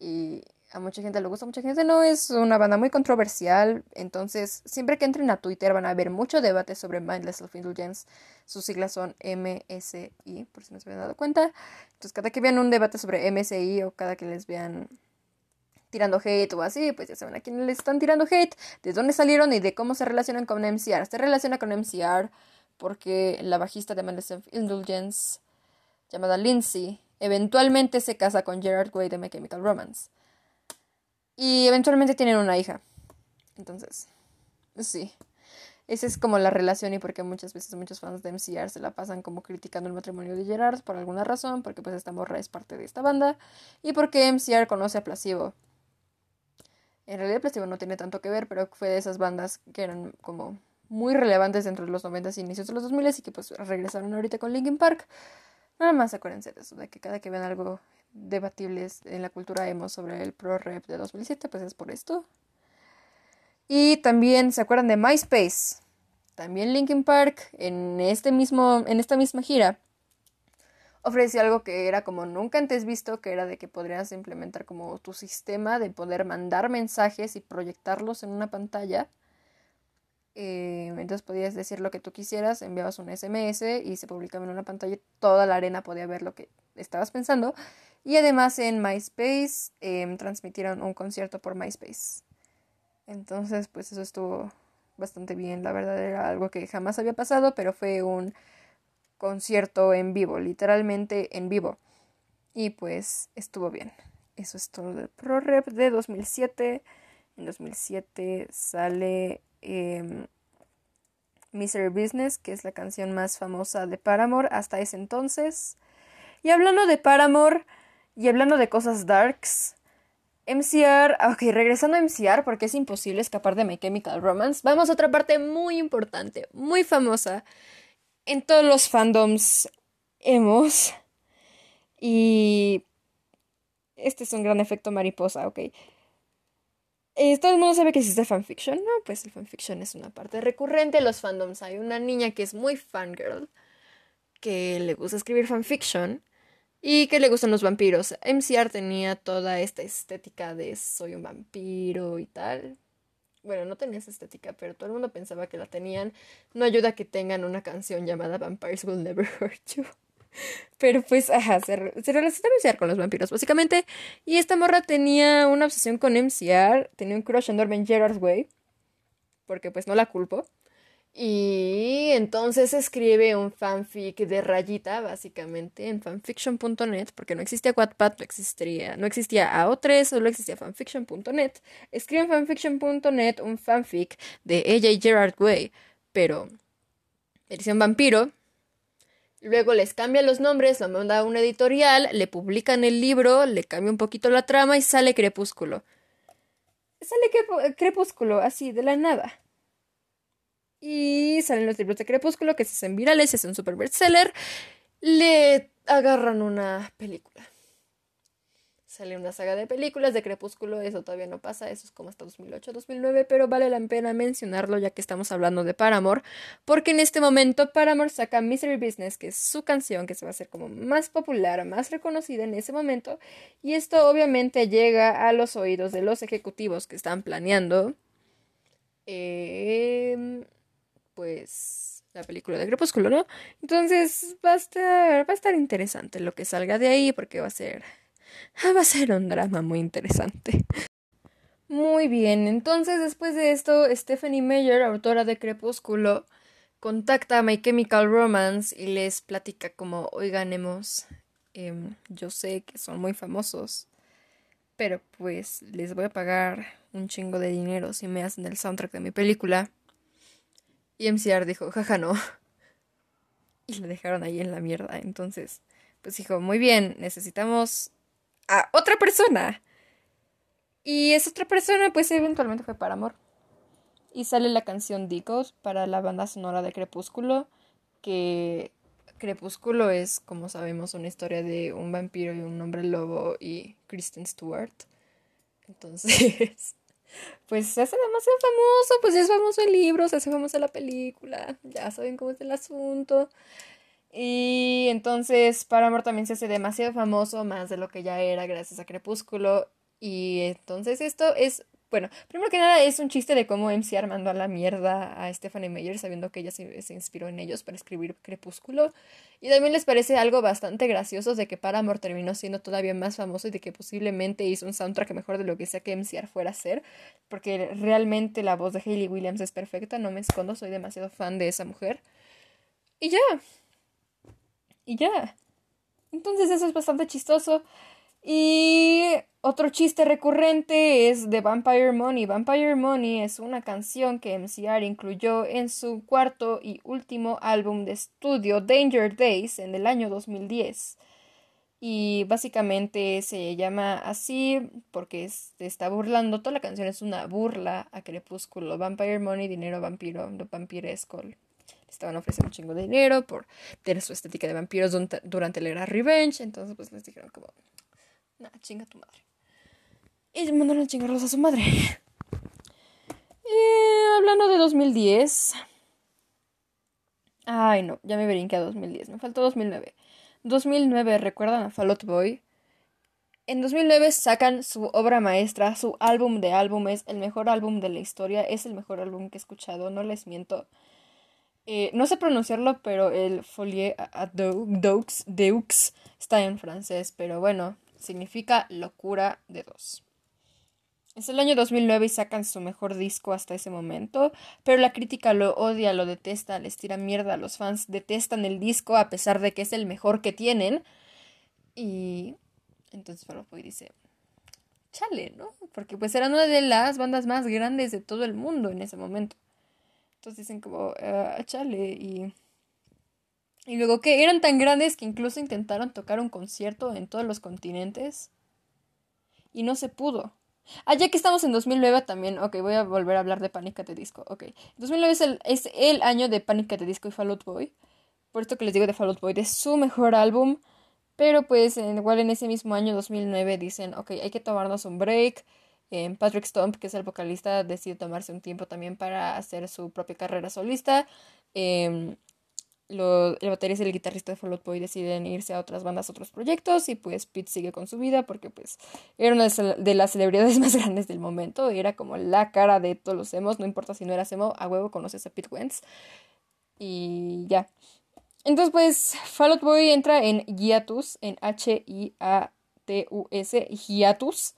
Y a mucha gente le gusta, a mucha gente no. Es una banda muy controversial. Entonces, siempre que entren a Twitter van a ver mucho debate sobre Mindless Self-Indulgence. Sus siglas son MSI, por si no se habían dado cuenta. Entonces, cada que vean un debate sobre MSI o cada que les vean tirando hate o así, pues ya saben a quién les están tirando hate, de dónde salieron y de cómo se relacionan con MCR. Se relaciona con MCR porque la bajista de Mindless Self-Indulgence, llamada Lindsay, eventualmente se casa con Gerard Way de My Chemical Romance. Y eventualmente tienen una hija. Entonces, sí. Esa es como la relación y porque muchas veces muchos fans de MCR se la pasan como criticando el matrimonio de Gerard por alguna razón, porque pues esta morra es parte de esta banda y porque MCR conoce a Placebo. En realidad Placebo no tiene tanto que ver, pero fue de esas bandas que eran como muy relevantes dentro de los 90 y inicios de los 2000 y que pues regresaron ahorita con Linkin Park. Nada más acuérdense de eso, de que cada que vean algo debatibles en la cultura emo sobre el Pro Rep de 2007, pues es por esto. Y también se acuerdan de MySpace. También Linkin Park en este mismo en esta misma gira ofreció algo que era como nunca antes visto, que era de que podrías implementar como tu sistema de poder mandar mensajes y proyectarlos en una pantalla. Eh, entonces podías decir lo que tú quisieras, enviabas un SMS y se publicaba en una pantalla toda la arena podía ver lo que estabas pensando. Y además en MySpace em, transmitieron un concierto por MySpace. Entonces, pues eso estuvo bastante bien. La verdad era algo que jamás había pasado, pero fue un concierto en vivo, literalmente en vivo. Y pues estuvo bien. Eso es todo del ProRep de 2007. En 2007 sale eh, Business, que es la canción más famosa de Paramore hasta ese entonces. Y hablando de Paramore, y hablando de cosas darks, MCR, ok, regresando a MCR porque es imposible escapar de My Chemical Romance, vamos a otra parte muy importante, muy famosa en todos los fandoms hemos. Y este es un gran efecto mariposa, ok. Eh, todo el mundo sabe que existe fanfiction, ¿no? Pues el fanfiction es una parte recurrente de los fandoms. Hay una niña que es muy fangirl, que le gusta escribir fanfiction y que le gustan los vampiros. MCR tenía toda esta estética de soy un vampiro y tal. Bueno, no tenía esa estética, pero todo el mundo pensaba que la tenían. No ayuda que tengan una canción llamada Vampires Will Never Hurt You. Pero pues, ajá, se, se relaciona MCR con los vampiros, básicamente. Y esta morra tenía una obsesión con MCR, tenía un crush en Norman Gerard's Way, porque pues no la culpo. Y entonces escribe un fanfic de rayita, básicamente, en fanfiction.net, porque no existía Wattpad, no existía, no existía AO3, solo existía fanfiction.net. Escribe en fanfiction.net un fanfic de ella y Gerard Way, pero edición vampiro, Luego les cambia los nombres, lo manda a una editorial, le publican el libro, le cambia un poquito la trama y sale Crepúsculo. Sale Crepúsculo, así, de la nada. Y salen los libros de Crepúsculo que se hacen virales, hacen un super bestseller. Le agarran una película sale una saga de películas de Crepúsculo, eso todavía no pasa, eso es como hasta 2008-2009, pero vale la pena mencionarlo ya que estamos hablando de Paramore, porque en este momento Paramore saca Misery Business, que es su canción que se va a hacer como más popular, más reconocida en ese momento, y esto obviamente llega a los oídos de los ejecutivos que están planeando, em, pues la película de Crepúsculo, ¿no? Entonces va a estar, va a estar interesante lo que salga de ahí porque va a ser va a ser un drama muy interesante. Muy bien, entonces después de esto, Stephanie Meyer, autora de Crepúsculo, contacta a My Chemical Romance y les platica como, oigan, hemos, em, yo sé que son muy famosos, pero pues les voy a pagar un chingo de dinero si me hacen el soundtrack de mi película. Y MCR dijo, jaja, no. Y le dejaron ahí en la mierda. Entonces, pues dijo, muy bien, necesitamos a otra persona. Y esa otra persona, pues eventualmente fue para amor. Y sale la canción Dicos para la banda sonora de Crepúsculo, que Crepúsculo es, como sabemos, una historia de un vampiro y un hombre lobo y Kristen Stewart. Entonces, pues se hace demasiado famoso, pues es famoso el libro, se hace famosa la película, ya saben cómo es el asunto. Y entonces Paramore también se hace demasiado famoso, más de lo que ya era gracias a Crepúsculo. Y entonces esto es, bueno, primero que nada es un chiste de cómo MC mandó a la mierda a Stephanie Meyer sabiendo que ella se, inspiró en ellos para escribir Crepúsculo. Y también les parece algo bastante gracioso de que Paramore terminó siendo todavía más famoso y de que posiblemente hizo un soundtrack mejor de lo que sea que MCR fuera a ser. Porque realmente la voz de Hayley Williams es perfecta, no me escondo, soy demasiado fan de esa mujer. Y ya, y ya. Entonces eso es bastante chistoso. Y otro chiste recurrente es de Vampire Money. Vampire Money es una canción que MCR incluyó en su cuarto y último álbum de estudio Danger Days en el año 2010. Y básicamente se llama así porque se está burlando. Toda la canción es una burla a Crepúsculo. Vampire Money, dinero vampiro, vampiresco estaban ofreciendo un chingo de dinero por tener su estética de vampiros durante la era Revenge. Entonces, pues les dijeron como, nada, chinga tu madre. Y mandaron a chingarlos a su madre. Hablando de 2010. Ay, no, ya me brinqué a 2010. Me faltó 2009. 2009, ¿recuerdan a Fall Out Boy? En 2009 sacan su obra maestra, su álbum de álbumes, el mejor álbum de la historia. Es el mejor álbum que he escuchado, no les miento. Eh, no sé pronunciarlo, pero el Folie à Deux, Deux está en francés, pero bueno, significa locura de dos. Es el año 2009 y sacan su mejor disco hasta ese momento, pero la crítica lo odia, lo detesta, les tira mierda, los fans detestan el disco a pesar de que es el mejor que tienen. Y entonces Fall dice, chale, ¿no? Porque pues era una de las bandas más grandes de todo el mundo en ese momento. Entonces dicen como, ah, chale, y... Y luego que eran tan grandes que incluso intentaron tocar un concierto en todos los continentes. Y no se pudo. Ah, ya que estamos en 2009 también, ok, voy a volver a hablar de Panic! at the Disco, ok. 2009 es el, es el año de Panic! at the Disco y Fall Out Boy. Por esto que les digo de Fall Out Boy, de su mejor álbum. Pero pues igual en ese mismo año, 2009, dicen, ok, hay que tomarnos un break Patrick Stump, que es el vocalista, decide tomarse un tiempo también para hacer su propia carrera solista. Em, lo, el baterista y el guitarrista de Fall Out Boy deciden irse a otras bandas, otros proyectos, y pues Pete sigue con su vida porque pues era una de las celebridades más grandes del momento, era como la cara de todos los emos, no importa si no eras emo, a huevo conoces a Pete Wentz, y ya. Entonces pues Fall Boy entra en hiatus, en H-I-A-T-U-S, hiatus,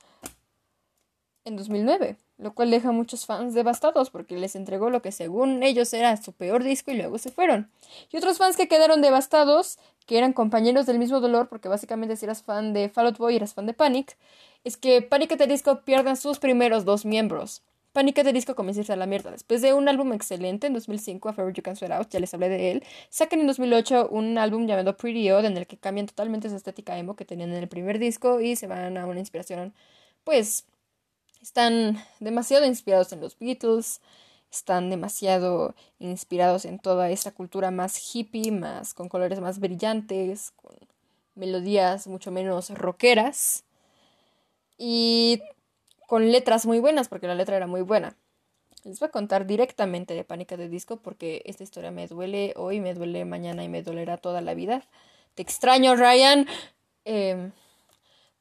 en 2009 lo cual deja a muchos fans devastados porque les entregó lo que según ellos era su peor disco y luego se fueron. Y otros fans que quedaron devastados, que eran compañeros del mismo dolor, porque básicamente si eras fan de Fall Out Boy eras fan de Panic, es que Panic at the Disco pierdan sus primeros dos miembros. Panic at the Disco comienza a irse a la mierda. Después de un álbum excelente en 2005, A Forever You Can Sweat Out, ya les hablé de él, sacan en 2008 un álbum llamado Pretty Odd en el que cambian totalmente su estética emo que tenían en el primer disco y se van a una inspiración, pues, están demasiado inspirados en los Beatles, están demasiado inspirados en toda esa cultura más hippie, más con colores más brillantes, con melodías mucho menos rockeras y con letras muy buenas, porque la letra era muy buena. Les voy a contar directamente de Pánica de Disco porque esta historia me duele hoy, me duele mañana y me dolerá toda la vida. Te extraño, Ryan. Eh,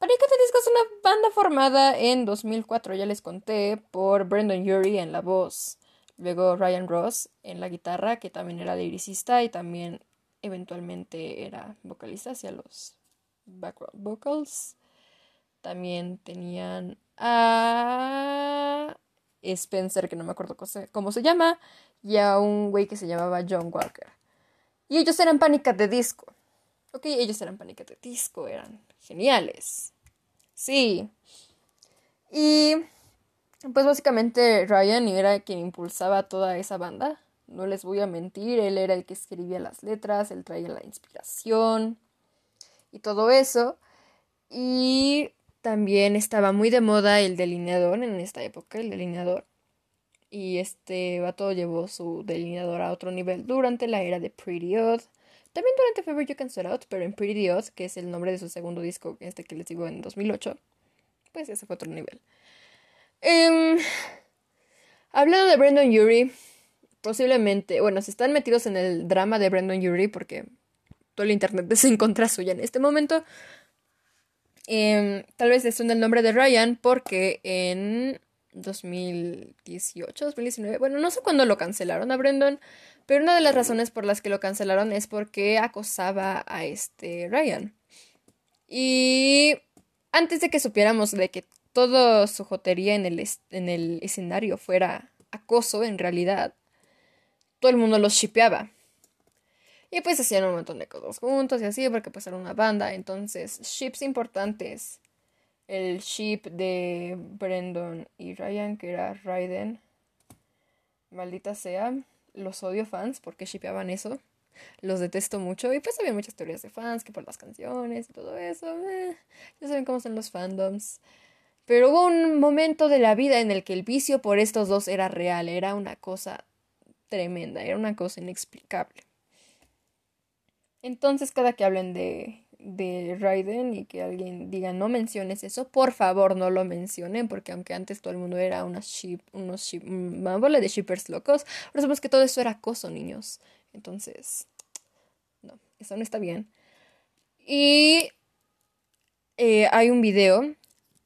Panic! Disco es una banda formada en 2004, ya les conté, por Brendan Urie en la voz, luego Ryan Ross en la guitarra, que también era lyricista y también eventualmente era vocalista hacia los background vocals. También tenían a Spencer, que no me acuerdo cómo se llama, y a un güey que se llamaba John Walker. Y ellos eran Panic! de Disco. Ok, ellos eran Panic! de Disco, eran geniales. Sí. Y pues básicamente Ryan era quien impulsaba toda esa banda. No les voy a mentir, él era el que escribía las letras, él traía la inspiración y todo eso. Y también estaba muy de moda el delineador en esta época, el delineador. Y este vato llevó su delineador a otro nivel durante la era de Pretty Odd. También durante Fever You Can Sort Out, pero en Pretty Odd, que es el nombre de su segundo disco, este que les digo en 2008, pues ese fue otro nivel. Eh, hablando de Brandon Urie, posiblemente, bueno, si están metidos en el drama de Brandon Urie, porque todo el internet se encuentra suya en este momento, eh, tal vez les suene el nombre de Ryan, porque en 2018, 2019, bueno, no sé cuándo lo cancelaron a Brandon, pero una de las razones por las que lo cancelaron es porque acosaba a este Ryan. Y antes de que supiéramos de que todo su jotería en el, en el escenario fuera acoso, en realidad, todo el mundo los shipeaba. Y pues hacían un montón de cosas juntos y así, porque pues era una banda. Entonces, ships importantes. El ship de Brandon y Ryan, que era Raiden. Maldita sea los odio fans porque shipeaban eso. Los detesto mucho. Y pues había muchas teorías de fans que por las canciones y todo eso. Eh, ya saben cómo son los fandoms. Pero hubo un momento de la vida en el que el vicio por estos dos era real. Era una cosa tremenda. Era una cosa inexplicable. Entonces, cada que hablen de de Raiden y que alguien diga no menciones eso, por favor no lo mencionen, porque aunque antes todo el mundo era una ship, unos ship, una bola de shippers locos, ahora sabemos que todo eso era acoso, niños. Entonces, no, eso no está bien. Y eh, hay un video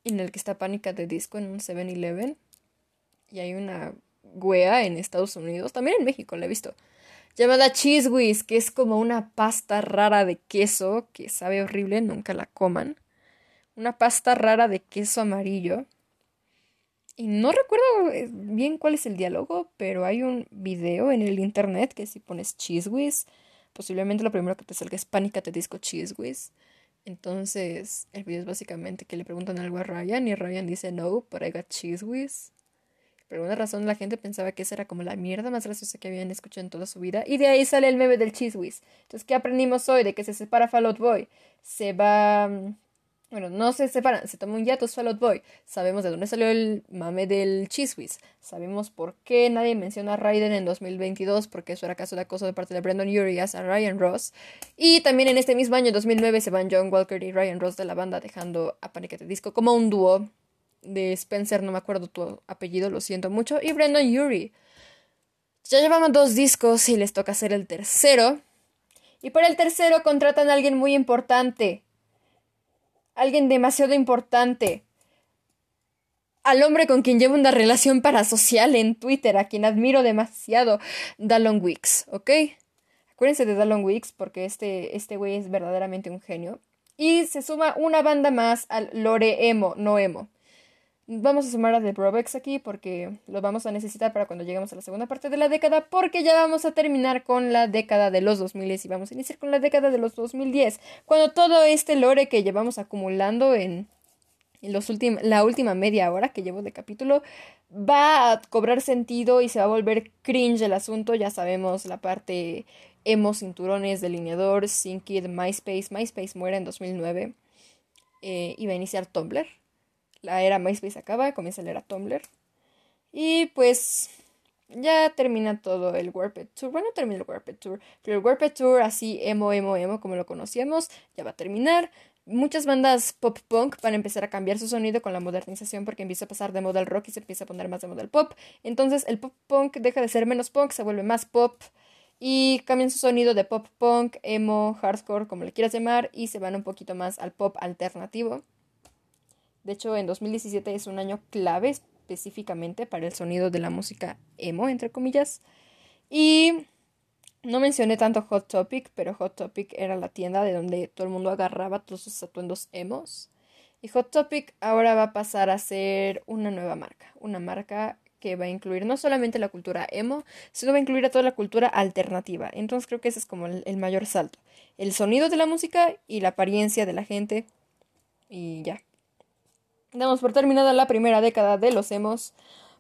en el que está Pánica de Disco en un 7-Eleven y hay una wea en Estados Unidos, también en México la he visto llamada Cheese Whiz, que es como una pasta rara de queso que sabe horrible, nunca la coman. Una pasta rara de queso amarillo. Y no recuerdo eh, bien cuál es el diálogo, pero hay un video en el internet que si pones Cheese Whiz, posiblemente lo primero que te salga es Pánica te disco Cheese Whiz. Entonces, el video es básicamente que le preguntan algo a Ryan y Ryan dice no, but I got Cheese Whiz. Por alguna razón la gente pensaba que esa era como la mierda más graciosa que habían escuchado en toda su vida. Y de ahí sale el meme del Cheese Whiz. Entonces, ¿qué aprendimos hoy? De que se separa Fall Out Boy. Se va... Mm, bueno, no se separan, se toma un hiatus Fall Out Boy. Sabemos de dónde salió el mame del Cheese Whiz. Sabemos por qué nadie menciona a Raiden en 2022, porque eso era caso de acoso de parte de Brandon Urias a Ryan Ross. Y también en este mismo año, 2009, se van John Walker y Ryan Ross de la banda, dejando a Panic! Disco como un dúo de Spencer, no me acuerdo tu apellido, lo siento mucho, y Brendan Urie. Ya llevamos dos discos y les toca hacer el tercero. Y para el tercero contratan a alguien muy importante. Alguien demasiado importante. Al hombre con quien llevo una relación parasocial en Twitter, a quien admiro demasiado, Dallon Weeks, ¿ok? Acuérdense de Dallon Weeks porque este, este güey es verdaderamente un genio. Y se suma una banda más al Lore Emo, no Emo. Vamos a sumar a The Brobex aquí porque lo vamos a necesitar para cuando lleguemos a la segunda parte de la década porque ya vamos a terminar con la década de los 2000 y vamos a iniciar con la década de los 2010 cuando todo este lore que llevamos acumulando en, los la última media hora que llevo de capítulo va a cobrar sentido y se va a volver cringe el asunto. Ya sabemos la parte emo cinturones delineador Synkid MySpace MySpace muere en 2009 eh, y va a iniciar Tumblr la era MySpace acaba, comienza la era Tumblr. Y pues ya termina todo el Warped Tour. Bueno, termina el Warped Tour, pero el Warped Tour así emo, emo, emo como lo conocíamos, ya va a terminar. Muchas bandas pop punk van a empezar a cambiar su sonido con la modernización porque empieza a pasar de moda al rock y se empieza a poner más de moda al pop. Entonces el pop punk deja de ser menos punk, se vuelve más pop y cambian su sonido de pop punk, emo, hardcore, como le quieras llamar, y se van un poquito más al pop alternativo. De hecho, en 2017 es un año clave específicamente para el sonido de la música emo, entre comillas. Y no mencioné tanto Hot Topic, pero Hot Topic era la tienda de donde todo el mundo agarraba todos sus atuendos emos. Y Hot Topic ahora va a pasar a ser una nueva marca, una marca que va a incluir no solamente la cultura emo, sino va a incluir a toda la cultura alternativa. Entonces creo que ese es como el, el mayor salto. El sonido de la música y la apariencia de la gente. Y ya, Damos por terminada la primera década de los emos.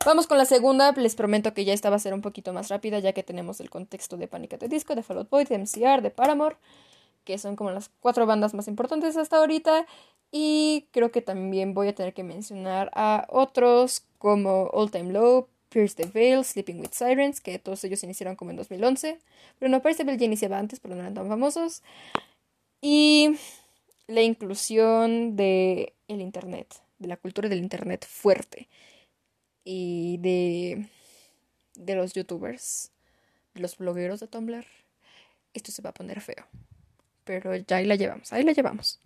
Vamos con la segunda. Les prometo que ya esta va a ser un poquito más rápida, ya que tenemos el contexto de Panic! de Disco, de Fall Out Boy, de MCR, de Paramore, que son como las cuatro bandas más importantes hasta ahorita. Y creo que también voy a tener que mencionar a otros como All Time Low, Pierce the Veil, Sleeping with Sirens, que todos ellos iniciaron como en 2011. Pero no, Pierce the Veil ya iniciaba antes, pero no eran tan famosos. Y la inclusión de el Internet de la cultura del internet fuerte y de, de los youtubers, de los blogueros de Tumblr, esto se va a poner feo. Pero ya ahí la llevamos, ahí la llevamos.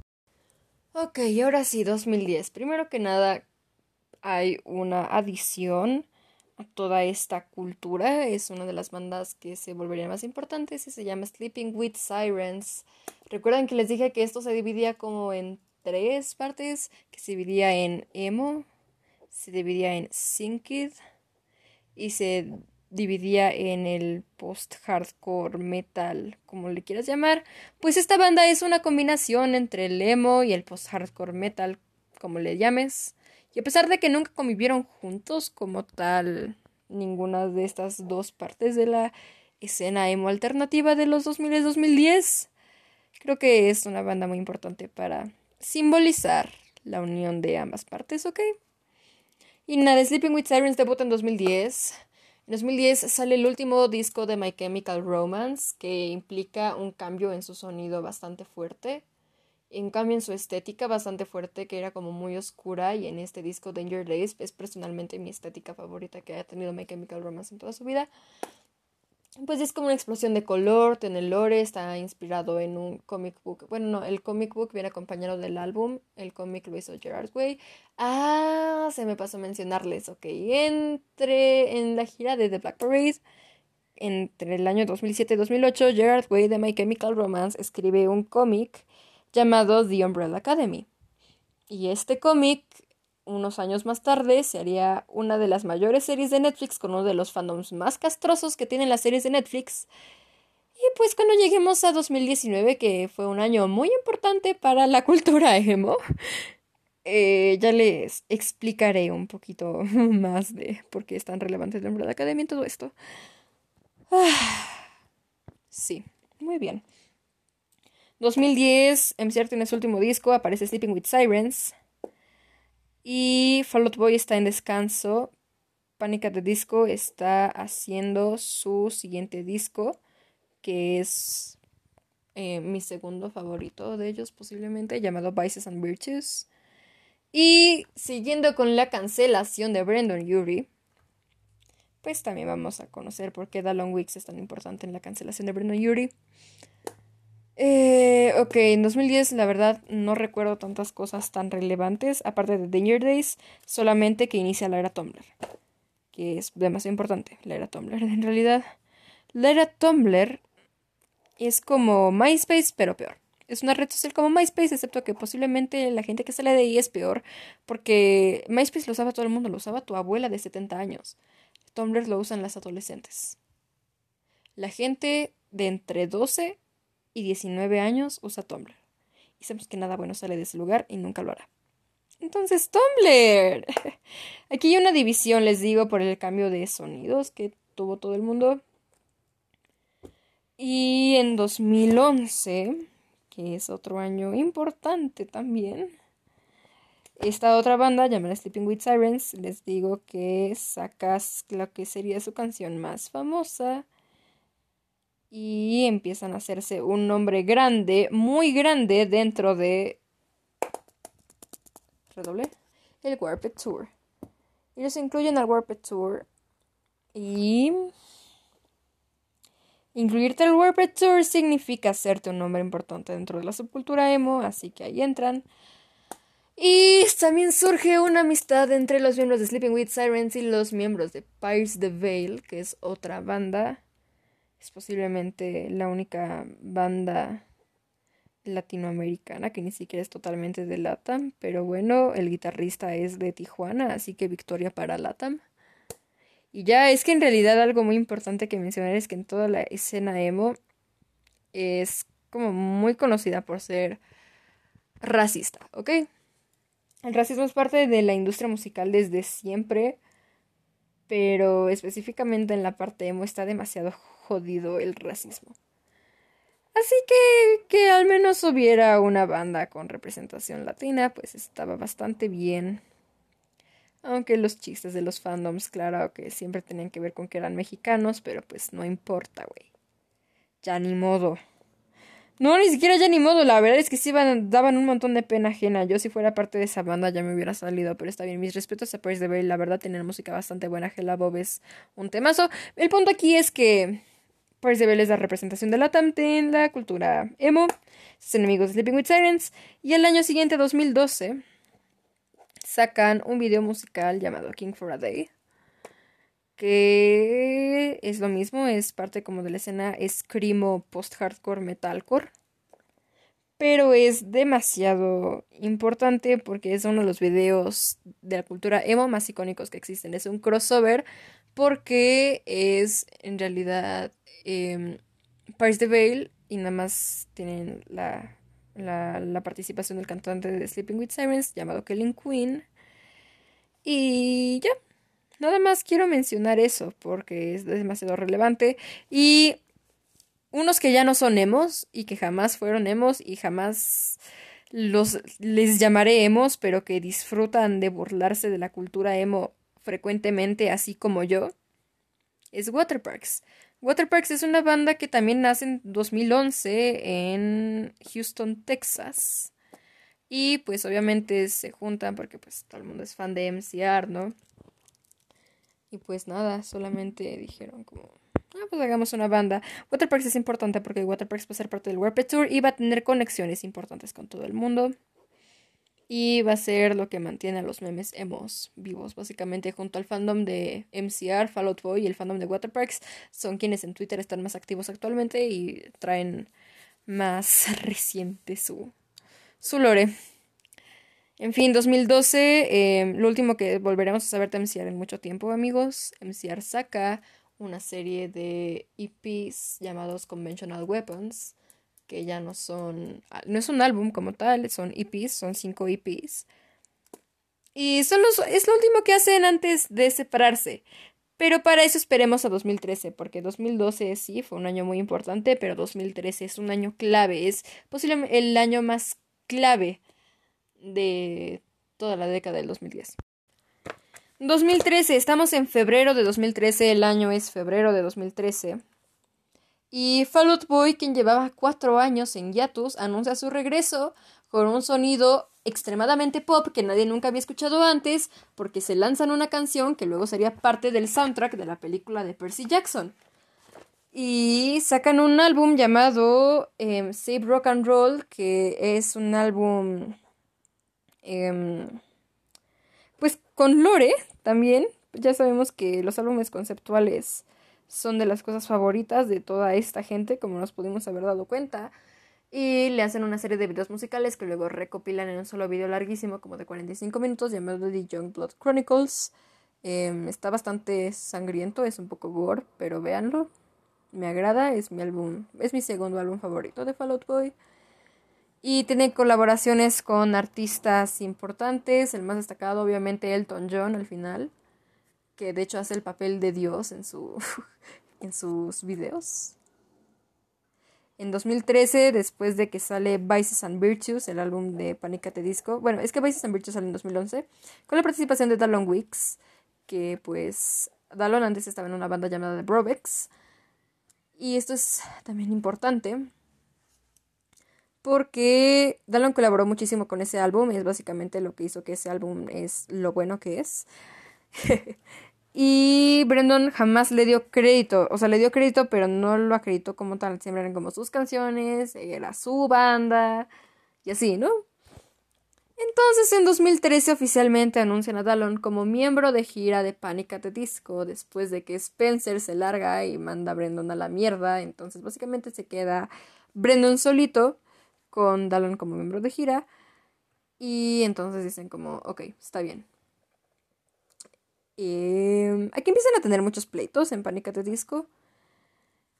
Ok, ahora sí, 2010. Primero que nada, hay una adición a toda esta cultura. Es una de las bandas que se volverían más importantes y se llama Sleeping with Sirens. Recuerdan que les dije que esto se dividía como en tres partes que se dividía en emo, se dividía en synkid y se dividía en el post-hardcore metal, como le quieras llamar. Pues esta banda es una combinación entre el emo y el post-hardcore metal, como le llames. Y a pesar de que nunca convivieron juntos como tal ninguna de estas dos partes de la escena emo alternativa de los 2000-2010, creo que es una banda muy importante para simbolizar la unión de ambas partes, ¿ok? Y nada, Sleeping with Sirens debuta en 2010. En 2010 sale el último disco de My Chemical Romance, que implica un cambio en su sonido bastante fuerte, un cambio en su estética bastante fuerte, que era como muy oscura, y en este disco Danger Days es personalmente mi estética favorita que haya tenido My Chemical Romance en toda su vida. Pues es como una explosión de color, tiene lore, está inspirado en un comic book. Bueno, no, el comic book viene acompañado del álbum, el cómic lo hizo Gerard Way. Ah, se me pasó a mencionarles, ok. Entre en la gira de The Black Parade, entre el año 2007 y 2008, Gerard Way de My Chemical Romance escribe un cómic llamado The Umbrella Academy. Y este cómic unos años más tarde se haría una de las mayores series de Netflix con uno de los fandoms más castrosos que tienen las series de Netflix. Y pues cuando lleguemos a 2019, que fue un año muy importante para la cultura emo, eh, ya les explicaré un poquito más de por qué es tan relevante el nombre de academia y todo esto. Sí, muy bien. 2010, MCR tiene su último disco, aparece Sleeping with Sirens. Y Fall Out Boy está en descanso. Pánica de Disco está haciendo su siguiente disco, que es eh, mi segundo favorito de ellos posiblemente, llamado Vices and Virtues. Y siguiendo con la cancelación de Brandon Yuri, pues también vamos a conocer por qué Dallon Weeks es tan importante en la cancelación de Brandon Yuri. Eh, ok, en 2010 la verdad no recuerdo tantas cosas tan relevantes, aparte de Danger Days, solamente que inicia la era Tumblr, que es demasiado importante, la era Tumblr. En realidad, la era Tumblr es como MySpace, pero peor. Es una red social como MySpace, excepto que posiblemente la gente que sale de ahí es peor, porque MySpace lo usaba todo el mundo, lo usaba tu abuela de 70 años. Tumblr lo usan las adolescentes. La gente de entre 12 y 19 años usa Tumblr. Y sabemos que nada bueno sale de ese lugar y nunca lo hará. Entonces, Tumblr. Aquí hay una división, les digo, por el cambio de sonidos que tuvo todo el mundo. Y en 2011, que es otro año importante también, esta otra banda llamada Sleeping with Sirens, les digo que sacas lo que sería su canción más famosa y empiezan a hacerse un nombre grande, muy grande dentro de redoble el Warped Tour. Y los incluyen al Warped Tour y incluirte al Warped Tour significa hacerte un nombre importante dentro de la subcultura emo, así que ahí entran. Y también surge una amistad entre los miembros de Sleeping with Sirens y los miembros de Pirates the Veil, que es otra banda es posiblemente la única banda latinoamericana que ni siquiera es totalmente de Latam, pero bueno, el guitarrista es de Tijuana, así que victoria para Latam. Y ya es que en realidad algo muy importante que mencionar es que en toda la escena emo es como muy conocida por ser racista, ¿ok? El racismo es parte de la industria musical desde siempre, pero específicamente en la parte emo está demasiado jodido el racismo. Así que que al menos hubiera una banda con representación latina, pues estaba bastante bien. Aunque los chistes de los fandoms, claro que siempre tenían que ver con que eran mexicanos, pero pues no importa, güey. Ya ni modo. No, ni siquiera ya ni modo. La verdad es que sí daban un montón de pena ajena. Yo si fuera parte de esa banda ya me hubiera salido, pero está bien. Mis respetos a Paris de Bale. La verdad tienen música bastante buena. Hella Bob es un temazo. El punto aquí es que Percival es la representación de la Tamte en la cultura emo, sus enemigos de Sleeping with Sirens, y el año siguiente, 2012, sacan un video musical llamado King for a Day, que es lo mismo, es parte como de la escena screamo post-hardcore metalcore, pero es demasiado importante porque es uno de los videos de la cultura emo más icónicos que existen, es un crossover porque es en realidad eh, Paris de Veil y nada más tienen la, la, participación del cantante de Sleeping with Sirens llamado Kellen Queen. Y ya, nada más quiero mencionar eso porque es demasiado relevante. Y unos que ya no son emos y que jamás fueron emos y jamás los les llamaré emos, pero que disfrutan de burlarse de la cultura emo frecuentemente, así como yo, es Waterparks. Waterparks es una banda que también nace en 2011 en Houston, Texas. Y pues obviamente se juntan porque pues todo el mundo es fan de MCR, ¿no? Y pues nada, solamente dijeron como, ah, pues hagamos una banda. Waterparks es importante porque Waterparks va a ser parte del Warped Tour y va a tener conexiones importantes con todo el mundo. Y va a ser lo que mantiene a los memes emos vivos, básicamente junto al fandom de MCR, Fall Out Boy y el fandom de Waterparks. Son quienes en Twitter están más activos actualmente y traen más reciente su, su lore. En fin, 2012, em, lo último que volveremos a saber de MCR en mucho tiempo, amigos. MCR saca una serie de EPs llamados Conventional Weapons que ya no son, no es un álbum como tal, son EPs, son cinco EPs. Y son es lo último que hacen antes de separarse. Pero para eso esperemos a 2013, porque 2012 sí fue un año muy importante, pero 2013 es un año clave, es posiblemente el año más clave de toda la década del 2010. 2013, estamos en febrero de 2013, el año es febrero de 2013. Y Fall Boy, quien llevaba cuatro años en Yatus, anuncia su regreso con un sonido extremadamente pop que nadie nunca había escuchado antes, porque se lanzan una canción que luego sería parte del soundtrack de la película de Percy Jackson. Y sacan un álbum llamado em, Save Rock and Roll, que es un álbum em, pues con Lore también. Ya sabemos que los álbumes conceptuales son de las cosas favoritas de toda esta gente, como nos pudimos haber dado cuenta. Y le hacen una serie de videos musicales que luego recopilan en un solo video larguísimo, como de 45 minutos, llamado The Young Blood Chronicles. Em, está bastante sangriento, es un poco gore, pero véanlo. Me agrada, es mi álbum, es mi segundo álbum favorito de Fall Out Boy. Y tiene colaboraciones con artistas importantes, el más destacado obviamente Elton John al final, que de hecho hace el papel de Dios en, su, en sus videos. En 2013, después de que sale Vices and Virtues, el álbum de Panic! Disco. Bueno, es que Vices and Virtues sale en 2011, con la participación de Dallon Weeks, que pues Dallon antes estaba en una banda llamada The Brobex. Y esto es también importante porque Dallon colaboró muchísimo con ese álbum y es básicamente lo que hizo que ese álbum es lo bueno que es. Y Brandon jamás le dio crédito, o sea, le dio crédito, pero no lo acreditó como tal. Siempre eran como sus canciones, era su banda, y así, ¿no? Entonces, en 2013 oficialmente anuncian a Dallon como miembro de gira de Panic at Disco, después de que Spencer se larga y manda a Brandon a la mierda. Entonces, básicamente se queda Brandon solito con Dallon como miembro de gira. Y entonces dicen como, ok, está bien, eh, aquí empiezan a tener muchos pleitos en Pánica de Disco.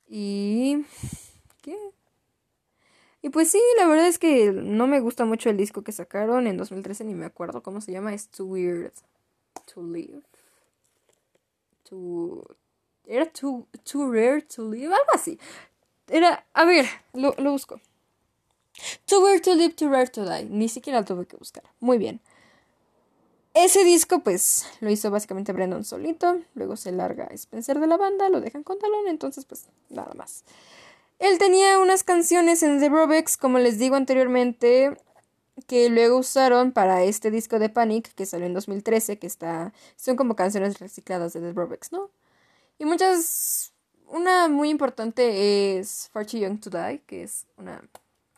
Y. ¿Qué? Y pues sí, la verdad es que no me gusta mucho el disco que sacaron en 2013, ni me acuerdo cómo se llama. Es Too Weird to Live. Too. Era too, too Rare to Live, algo así. Era. A ver, lo, lo busco. Too Weird to Live, Too Rare to Die. Ni siquiera lo tuve que buscar. Muy bien. Ese disco, pues, lo hizo básicamente Brandon solito. Luego se larga Spencer de la banda, lo dejan con talón, entonces, pues, nada más. Él tenía unas canciones en The Brobex, como les digo anteriormente, que luego usaron para este disco de Panic, que salió en 2013, que está. Son como canciones recicladas de The Brobex, ¿no? Y muchas. Una muy importante es Far Too Young to Die, que es una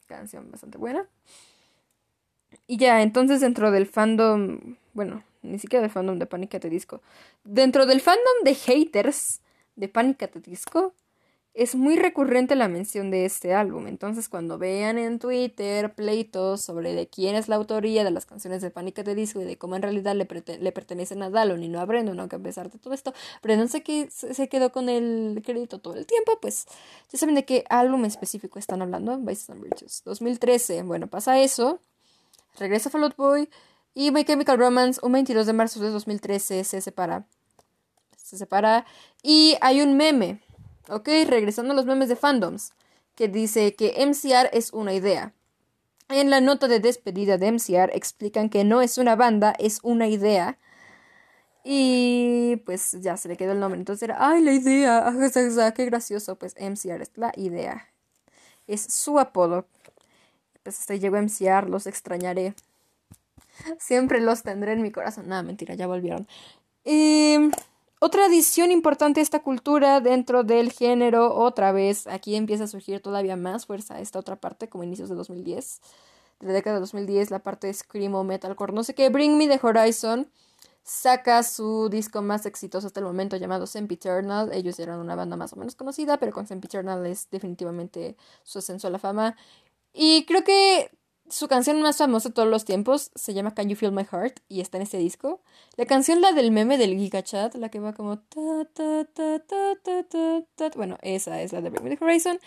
canción bastante buena. Y ya, entonces dentro del fandom bueno, ni siquiera del fandom de Panic! at Disco. Dentro del fandom de haters de Panic! at Disco, es muy recurrente la mención de este álbum. Entonces, cuando vean en Twitter pleitos sobre de quién es la autoría de las canciones de Panic! at Disco y de cómo en realidad le, le pertenecen a Dallon y no a Brandon, aunque a pesar de todo esto, Brandon se, se quedó con el crédito todo el tiempo, pues ya saben de qué álbum específico están hablando. Vices and Bridges. 2013. Bueno, pasa eso. Regresa Fall Out Boy. Y My Chemical Romance, un 22 de marzo de 2013, se separa. Se separa. Y hay un meme, ¿ok? Regresando a los memes de fandoms, que dice que MCR es una idea. En la nota de despedida de MCR explican que no es una banda, es una idea. Y pues ya se le quedó el nombre. Entonces era, ay, la idea, qué gracioso. Pues MCR es la idea. Es su apodo. Pues hasta llegó MCR, los extrañaré. Siempre los tendré en mi corazón. Nada, mentira, ya volvieron. Y otra adición importante a esta cultura dentro del género, otra vez, aquí empieza a surgir todavía más fuerza esta otra parte, como inicios de 2010. De la década de 2010, la parte de Screamo, Metalcore, no sé qué. Bring Me the Horizon saca su disco más exitoso hasta el momento llamado Sempiternal. Ellos eran una banda más o menos conocida, pero con Sempiternal es definitivamente su ascenso a la fama. Y creo que su canción más famosa de todos los tiempos se llama Can You Feel My Heart y está en este disco. La canción, la del meme del Giga Chat, la que va como ta ta ta ta ta ta, ta. Bueno, esa es la de Bring the Horizon.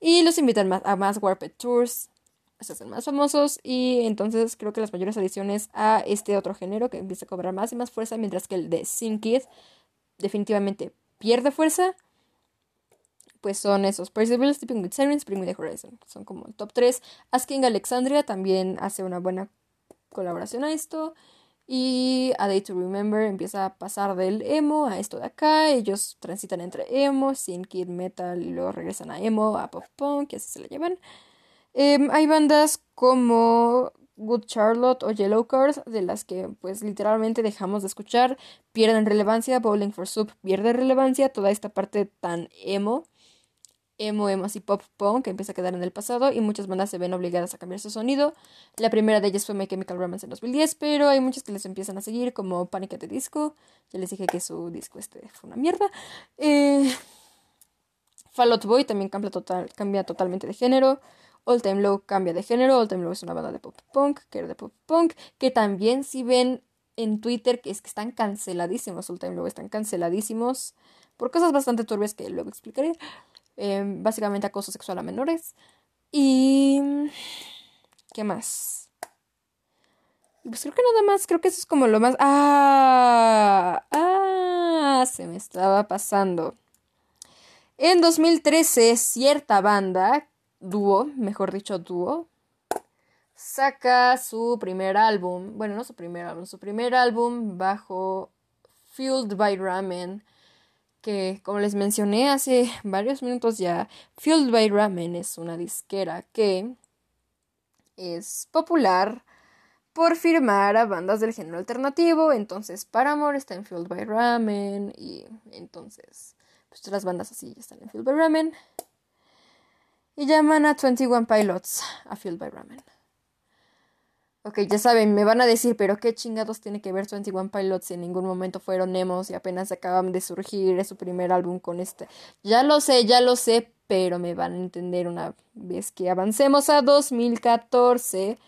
Y los invitan a más Warped Tours. Estos son más famosos. Y entonces creo que las mayores adiciones a este otro género que empieza a cobrar más y más fuerza, mientras que el de Sin Kid definitivamente pierde fuerza pues son esos. Perseverance, Sleeping with Sirens, Bring Me the Horizon. Son como el top 3. Asking Alexandria también hace una buena colaboración a esto. Y A Day to Remember empieza a pasar del emo a esto de acá. Ellos transitan entre emo, sin kid metal y luego regresan a emo, a pop punk y así se la llevan. Em, hay bandas como Good Charlotte o Yellow Card, de las que pues literalmente dejamos de escuchar, pierden relevancia, Bowling for Soup pierde relevancia, toda esta parte tan emo, emo, emo así pop punk que empieza a quedar en el pasado y muchas bandas se ven obligadas a cambiar su sonido. La primera de ellas fue My Chemical Romance en 2010, pero hay muchas que les empiezan a seguir como Panic at the Disco, ya les dije que su disco este fue una mierda. Eh, Fall Out Boy también cambia, total, cambia totalmente de género. All Time Low cambia de género. All Time Low es una banda de pop punk, que era de pop punk, que también si ven en Twitter que es que están canceladísimos. All Time Low están canceladísimos por cosas bastante turbias que luego explicaré. Em, básicamente acoso sexual a menores. Y... ¿Qué más? Pues creo que nada más, creo que eso es como lo más... Ah, ah, se me estaba pasando. En 2013, cierta banda dúo, mejor dicho dúo, saca su primer álbum, bueno, no su primer álbum, su primer álbum bajo Fueled by Ramen, que como les mencioné hace varios minutos ya, Fueled by Ramen es una disquera que es popular por firmar a bandas del género alternativo, entonces Paramore está en Fueled by Ramen y entonces pues las bandas así están en Fueled by Ramen. Y llaman a 21 Pilots a Fueled by Ramen. Ok, ya saben, me van a decir, pero qué chingados tiene que ver 21 Pilots si en ningún momento fueron Nemos y apenas acaban de surgir es su primer álbum con este. Ya lo sé, ya lo sé, pero me van a entender una vez que avancemos a 2014,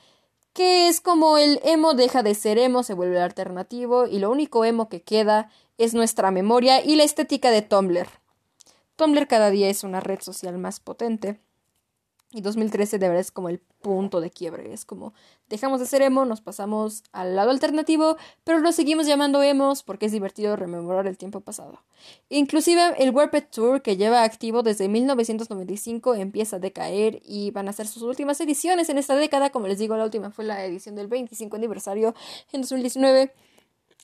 que es como el emo deja de ser emo, se vuelve alternativo y lo único emo que queda es nuestra memoria y la estética de Tumblr. Tumblr cada día es una red social más potente y 2013 de verdad es como el punto de quiebre. Es como dejamos de ser emo, nos pasamos al lado alternativo, pero lo seguimos llamando emos porque es divertido rememorar el tiempo pasado. Inclusive el Warped Tour que lleva activo desde 1995 empieza a decaer y van a ser sus últimas ediciones en esta década. Como les digo, la última fue la edición del 25 aniversario en 2019.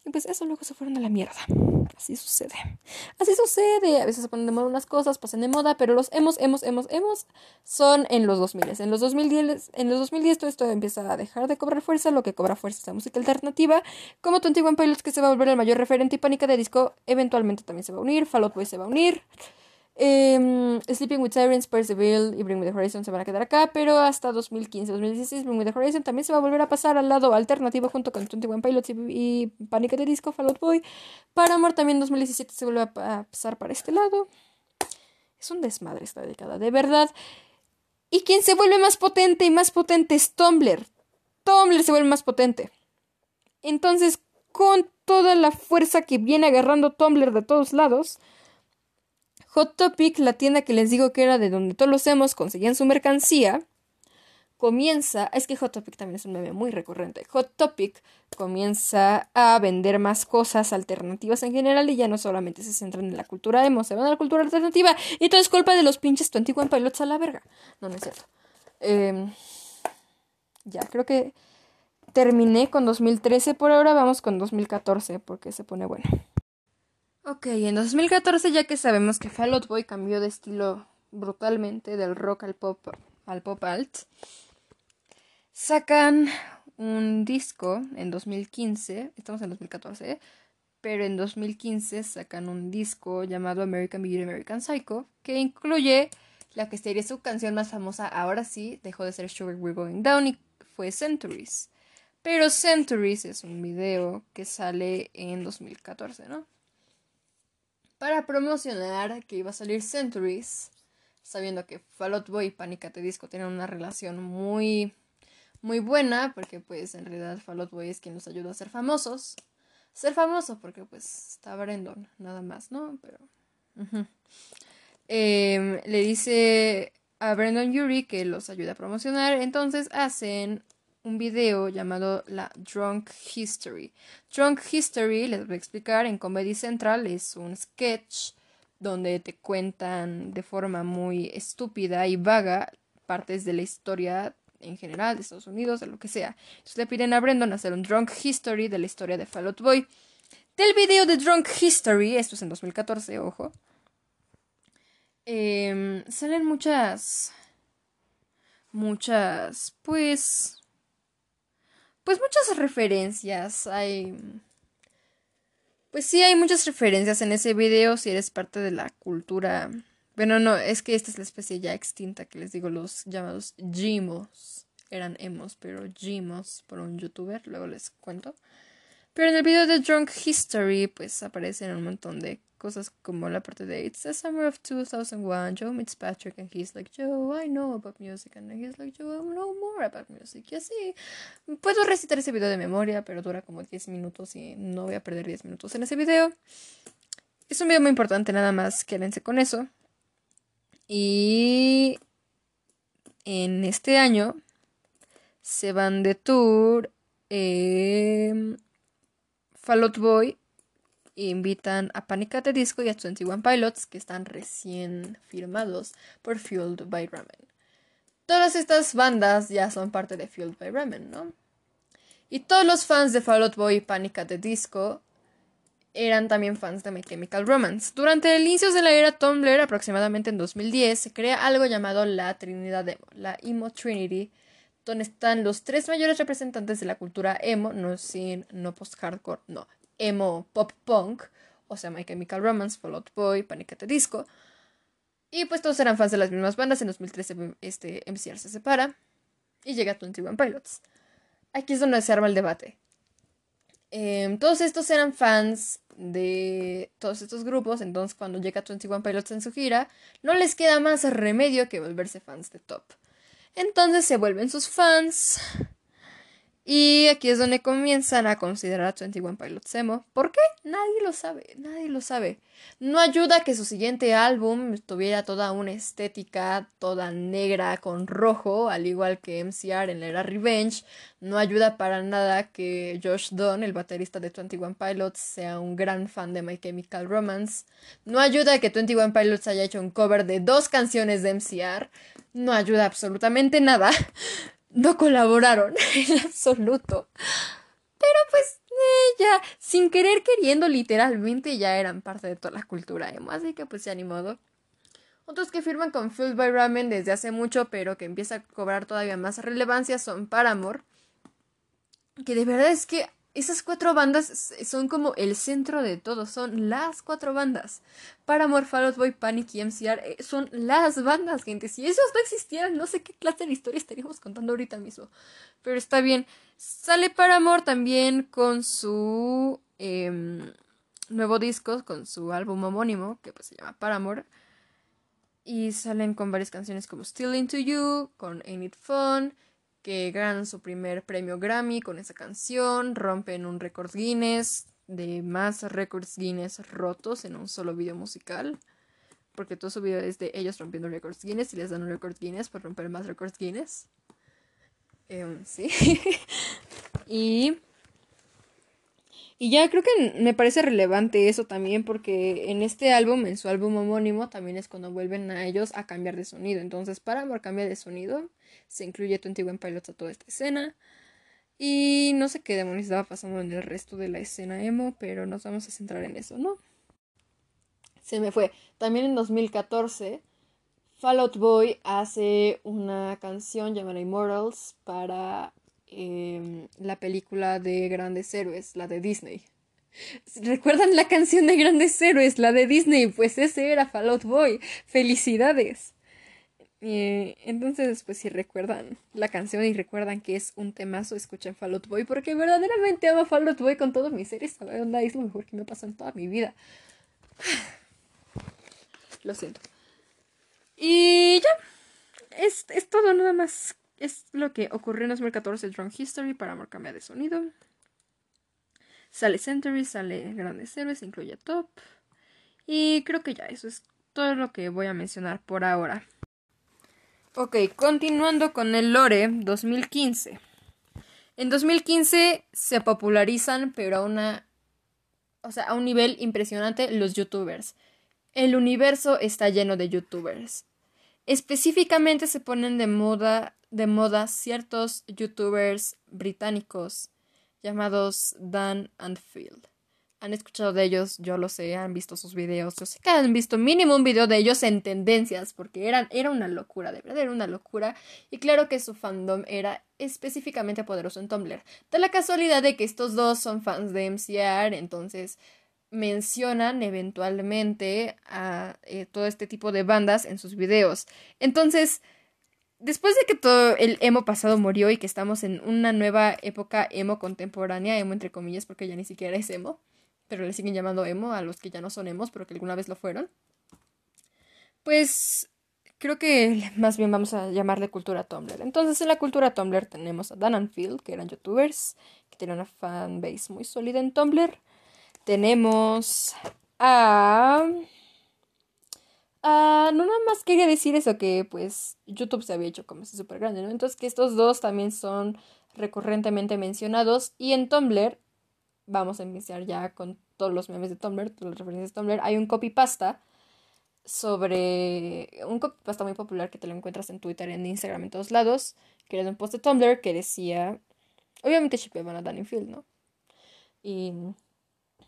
Y pues eso luego se fueron a la mierda. Así sucede. Así sucede. A veces se ponen de moda unas cosas, pasan de moda, pero los hemos, hemos, hemos, hemos son en los 2000. En los 2010, en los 2010 todo esto empieza a dejar de cobrar fuerza. Lo que cobra fuerza es la música alternativa. Como 21 Pilots que se va a volver el mayor referente y Pánica de Disco eventualmente también se va a unir. Fall Out Boy se va a unir. Eh, Sleeping with Sirens, Percival y Bring Me the Horizon se van a quedar acá, pero hasta 2015-2016 Bring Me the Horizon también se va a volver a pasar al lado alternativo junto con 21 Pilots y, y Panic! de Disco, Fall Out Boy. Paramore también 2017 se vuelve a pasar para este lado. Es un desmadre esta década, de verdad. Y quien se vuelve más potente y más potente es Tumblr. Tumblr se vuelve más potente. Entonces, con toda la fuerza que viene agarrando Tumblr de todos lados, Hot Topic, la tienda que les digo que era de donde todos los hemos conseguían su mercancía, comienza, es que Hot Topic también es un meme muy recurrente, Hot Topic comienza a vender más cosas alternativas en general y ya no solamente se centran en la cultura emo, se van a la cultura alternativa y todo es culpa de los pinches 21 Pilots a la verga. No, no es cierto. Em, ya, creo que terminé con 2013 por ahora, vamos con 2014 porque se pone bueno. Ok, en 2014 ya que sabemos que Fall Out Boy cambió de estilo brutalmente del rock al pop al pop alt, sacan un disco en 2015, estamos en 2014, pero en 2015 sacan un disco llamado American Beauty American Psycho que incluye la que sería su canción más famosa, ahora sí, dejó de ser Sugar We're Going Down y fue Centuries. Pero Centuries es un video que sale en 2014, ¿no? Para promocionar que iba a salir Centuries, sabiendo que Fall Out Boy y Panic! at Disco tienen una relación muy muy buena, porque pues en realidad Fall Out Boy es quien nos ayuda a ser famosos. Ser famoso, porque pues está Brandon, nada más, ¿no? Pero... Em, le dice a Brandon Yuri que los ayuda a promocionar, entonces hacen un video llamado la Drunk History. Drunk History, les voy a explicar, en Comedy Central es un sketch donde te cuentan de forma muy estúpida y vaga partes de la historia en general de Estados Unidos, de lo que sea. Entonces le piden a Brandon hacer un Drunk History de la historia de Fall Out Boy. Del video de Drunk History, esto es en 2014, ojo, eh, salen muchas muchas, pues, pues muchas referencias. Hay, pues sí, hay muchas referencias en ese video si eres parte de la cultura. Bueno, no, es que esta es la especie ya extinta que les digo, los llamados Jimos. Eran emos, pero Jimos por un youtuber, luego les cuento. Pero en el video de Drunk History, pues aparecen un montón de cosas como la parte de It's the summer of 2001, Joe meets Patrick and he's like, Joe, I know about music, and he's like, Joe, I know more about music. Y así, puedo recitar ese video de memoria, pero dura como 10 minutos y no voy a perder 10 minutos en ese video. Es un video muy importante, nada más quédense con eso. Y en este año se van de tour. Eh, Fall Out Boy invitan a Panic at the Disco y a 21 Pilots que están recién firmados por Fueled by Ramen. Todas estas bandas ya son parte de Fueled by Ramen, ¿no? Y todos los fans de Fall Out Boy y Panic at the Disco eran también fans de My Chemical Romance. Durante el inicio de la era Tumblr, aproximadamente en 2010, se crea algo llamado la Trinidad Emo, la Emo Trinity, donde están los tres mayores representantes de la cultura emo, no sin, no post-hardcore, no, emo pop punk, o sea, My Chemical Romance, Fall Out Boy, Panic! at the Disco. Y pues todos eran fans de las mismas bandas. En 2013 este, MCR se separa y llega 21 Pilots. Aquí es donde se arma el debate. Em, todos estos eran fans de todos estos grupos, entonces cuando llega 21 Pilots en su gira, no les queda más remedio que volverse fans de Top. Entonces se vuelven sus fans. Y aquí es donde comienzan a considerar a 21 Pilots emo. ¿Por qué? Nadie lo sabe, nadie lo sabe. No ayuda que su siguiente álbum tuviera toda una estética toda negra con rojo, al igual que MCR en la era Revenge. No ayuda para nada que Josh Dunn, el baterista de 21 Pilots, sea un gran fan de My Chemical Romance. No ayuda que 21 Pilots haya hecho un cover de dos canciones de MCR. No ayuda absolutamente nada no colaboraron en absoluto. Pero pues eh, ya, sin querer queriendo, literalmente ya eran parte de toda la cultura así que pues ya ni modo. Otros que firman con Fueled by Ramen desde hace mucho, pero que empieza a cobrar todavía más relevancia son Paramore. Que de verdad es que esas cuatro bandas son como el centro de todo, son las cuatro bandas. Paramore, Fall Out Boy, Panic y MCR eh, son las bandas, gente. Si esos no existieran, no sé qué clase de historia estaríamos contando ahorita mismo. Pero está bien. Sale Paramore también con su em, nuevo disco, con su álbum homónimo, que pues se llama Paramore. Y salen con varias canciones como Still Into You, con Ain't It Fun que ganan su primer premio Grammy con esa canción, rompen un récord Guinness de más récords Guinness rotos en un solo video musical. Porque todo su video es de ellos rompiendo récords Guinness y les dan un récord Guinness por romper más récords Guinness. Em, sí. y y ya creo que me parece relevante eso también porque en este álbum, en su álbum homónimo, también es cuando vuelven a ellos a cambiar de sonido. Entonces, para Paramore cambia de sonido, se incluye 21 Pilots a toda esta escena. Y no sé qué demonios estaba pasando en el resto de la escena emo, pero nos vamos a centrar en eso, ¿no? Se me fue. También en 2014, Fallout Boy hace una canción llamada Immortals para Em, la película de Grandes Héroes, la de Disney. ¿Recuerdan la canción de Grandes Héroes, la de Disney? Pues ese era Fallout Boy. Felicidades. Entonces, pues si recuerdan la canción y recuerdan que es un temazo, escuchen Fallout Boy porque verdaderamente amo Fallout Boy con todo mi ser. Esta onda es lo mejor que me ha pasado en toda mi vida. Lo siento. Y ya. Es, es todo nada más es lo que ocurrió en 2014 Drunk History para amor cambia de sonido. Sale Century, sale Grandes Héroes, incluye Top. Y creo que ya eso es todo lo que voy a mencionar por ahora. Ok, continuando con el lore 2015. En 2015 se popularizan, pero a una. O sea, a un nivel impresionante los youtubers. El universo está lleno de youtubers. Específicamente se ponen de moda de moda ciertos youtubers británicos llamados Dan and Phil. Han escuchado de ellos, yo lo sé, han visto sus videos, yo sé que han visto mínimo un video de ellos en tendencias, porque era una locura, de verdad, era una locura. Y claro que su fandom era específicamente poderoso en Tumblr. Da la casualidad de que estos dos son fans de MCR, entonces mencionan eventualmente a eh, todo este tipo de bandas en sus videos. Entonces, después de que todo el emo pasado murió y que estamos en una nueva época emo contemporánea, emo entre comillas, porque ya ni siquiera es emo pero le siguen llamando emo a los que ya no son emos, pero que alguna vez lo fueron. Pues creo que más bien vamos a llamarle cultura Tumblr. Entonces en la cultura Tumblr tenemos a Dan and que eran youtubers, que tienen una fanbase muy sólida en Tumblr. Tenemos a... no nada más quería decir eso, que pues YouTube se había hecho como súper grande, ¿no? Entonces que estos dos también son recurrentemente mencionados y en Tumblr vamos a iniciar ya con todos los memes de Tumblr, todas las referencias de Tumblr. Hay un copypasta sobre un copypasta muy popular que te lo encuentras en Twitter, en Instagram, en todos lados, que era un post de Tumblr que decía, obviamente shipeaban a Danny Field, ¿no? Y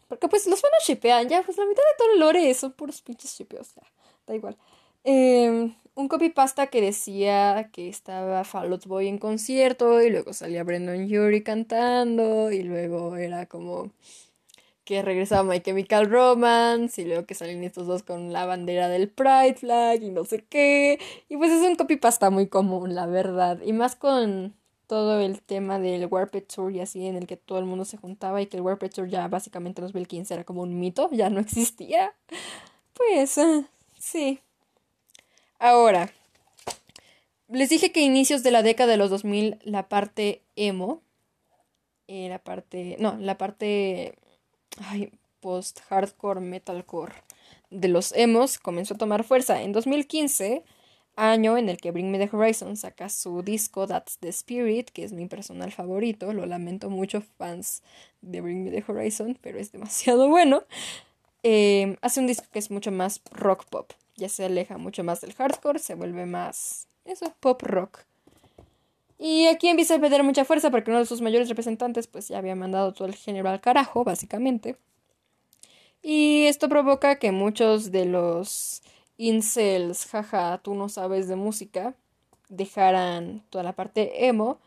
porque pues los fanos shipean, ya, pues la mitad de todo el lore son puros pinches shipeos, ya, da igual. Eh, un copypasta que decía que estaba Fall Out Boy en concierto y luego salía Brendan Yuri cantando y luego era como que regresaba My Chemical Romance y luego que salen estos dos con la bandera del Pride Flag y no sé qué. Y pues es un copypasta muy común, la verdad. Y más con todo el tema del Warped Tour y así en el que todo el mundo se juntaba y que el Warped Tour ya básicamente en 2015 era como un mito, ya no existía. Pues ah, sí. Ahora, les dije que inicios de la década de los 2000 la parte emo, la parte, no, la parte post-hardcore, metalcore de los emos comenzó a tomar fuerza. En 2015, año en el que Bring Me the Horizon saca su disco That's the Spirit, que es mi personal favorito, lo lamento mucho fans de Bring Me the Horizon, pero es demasiado bueno. Eh, hace un disco que es mucho más rock pop ya se aleja mucho más del hardcore, se vuelve más eso, pop rock. Y aquí empieza a perder mucha fuerza porque uno de sus mayores representantes pues ya había mandado todo el género al carajo, básicamente. Y esto provoca que muchos de los incels, jaja, tú no sabes de música, dejaran toda la parte emo.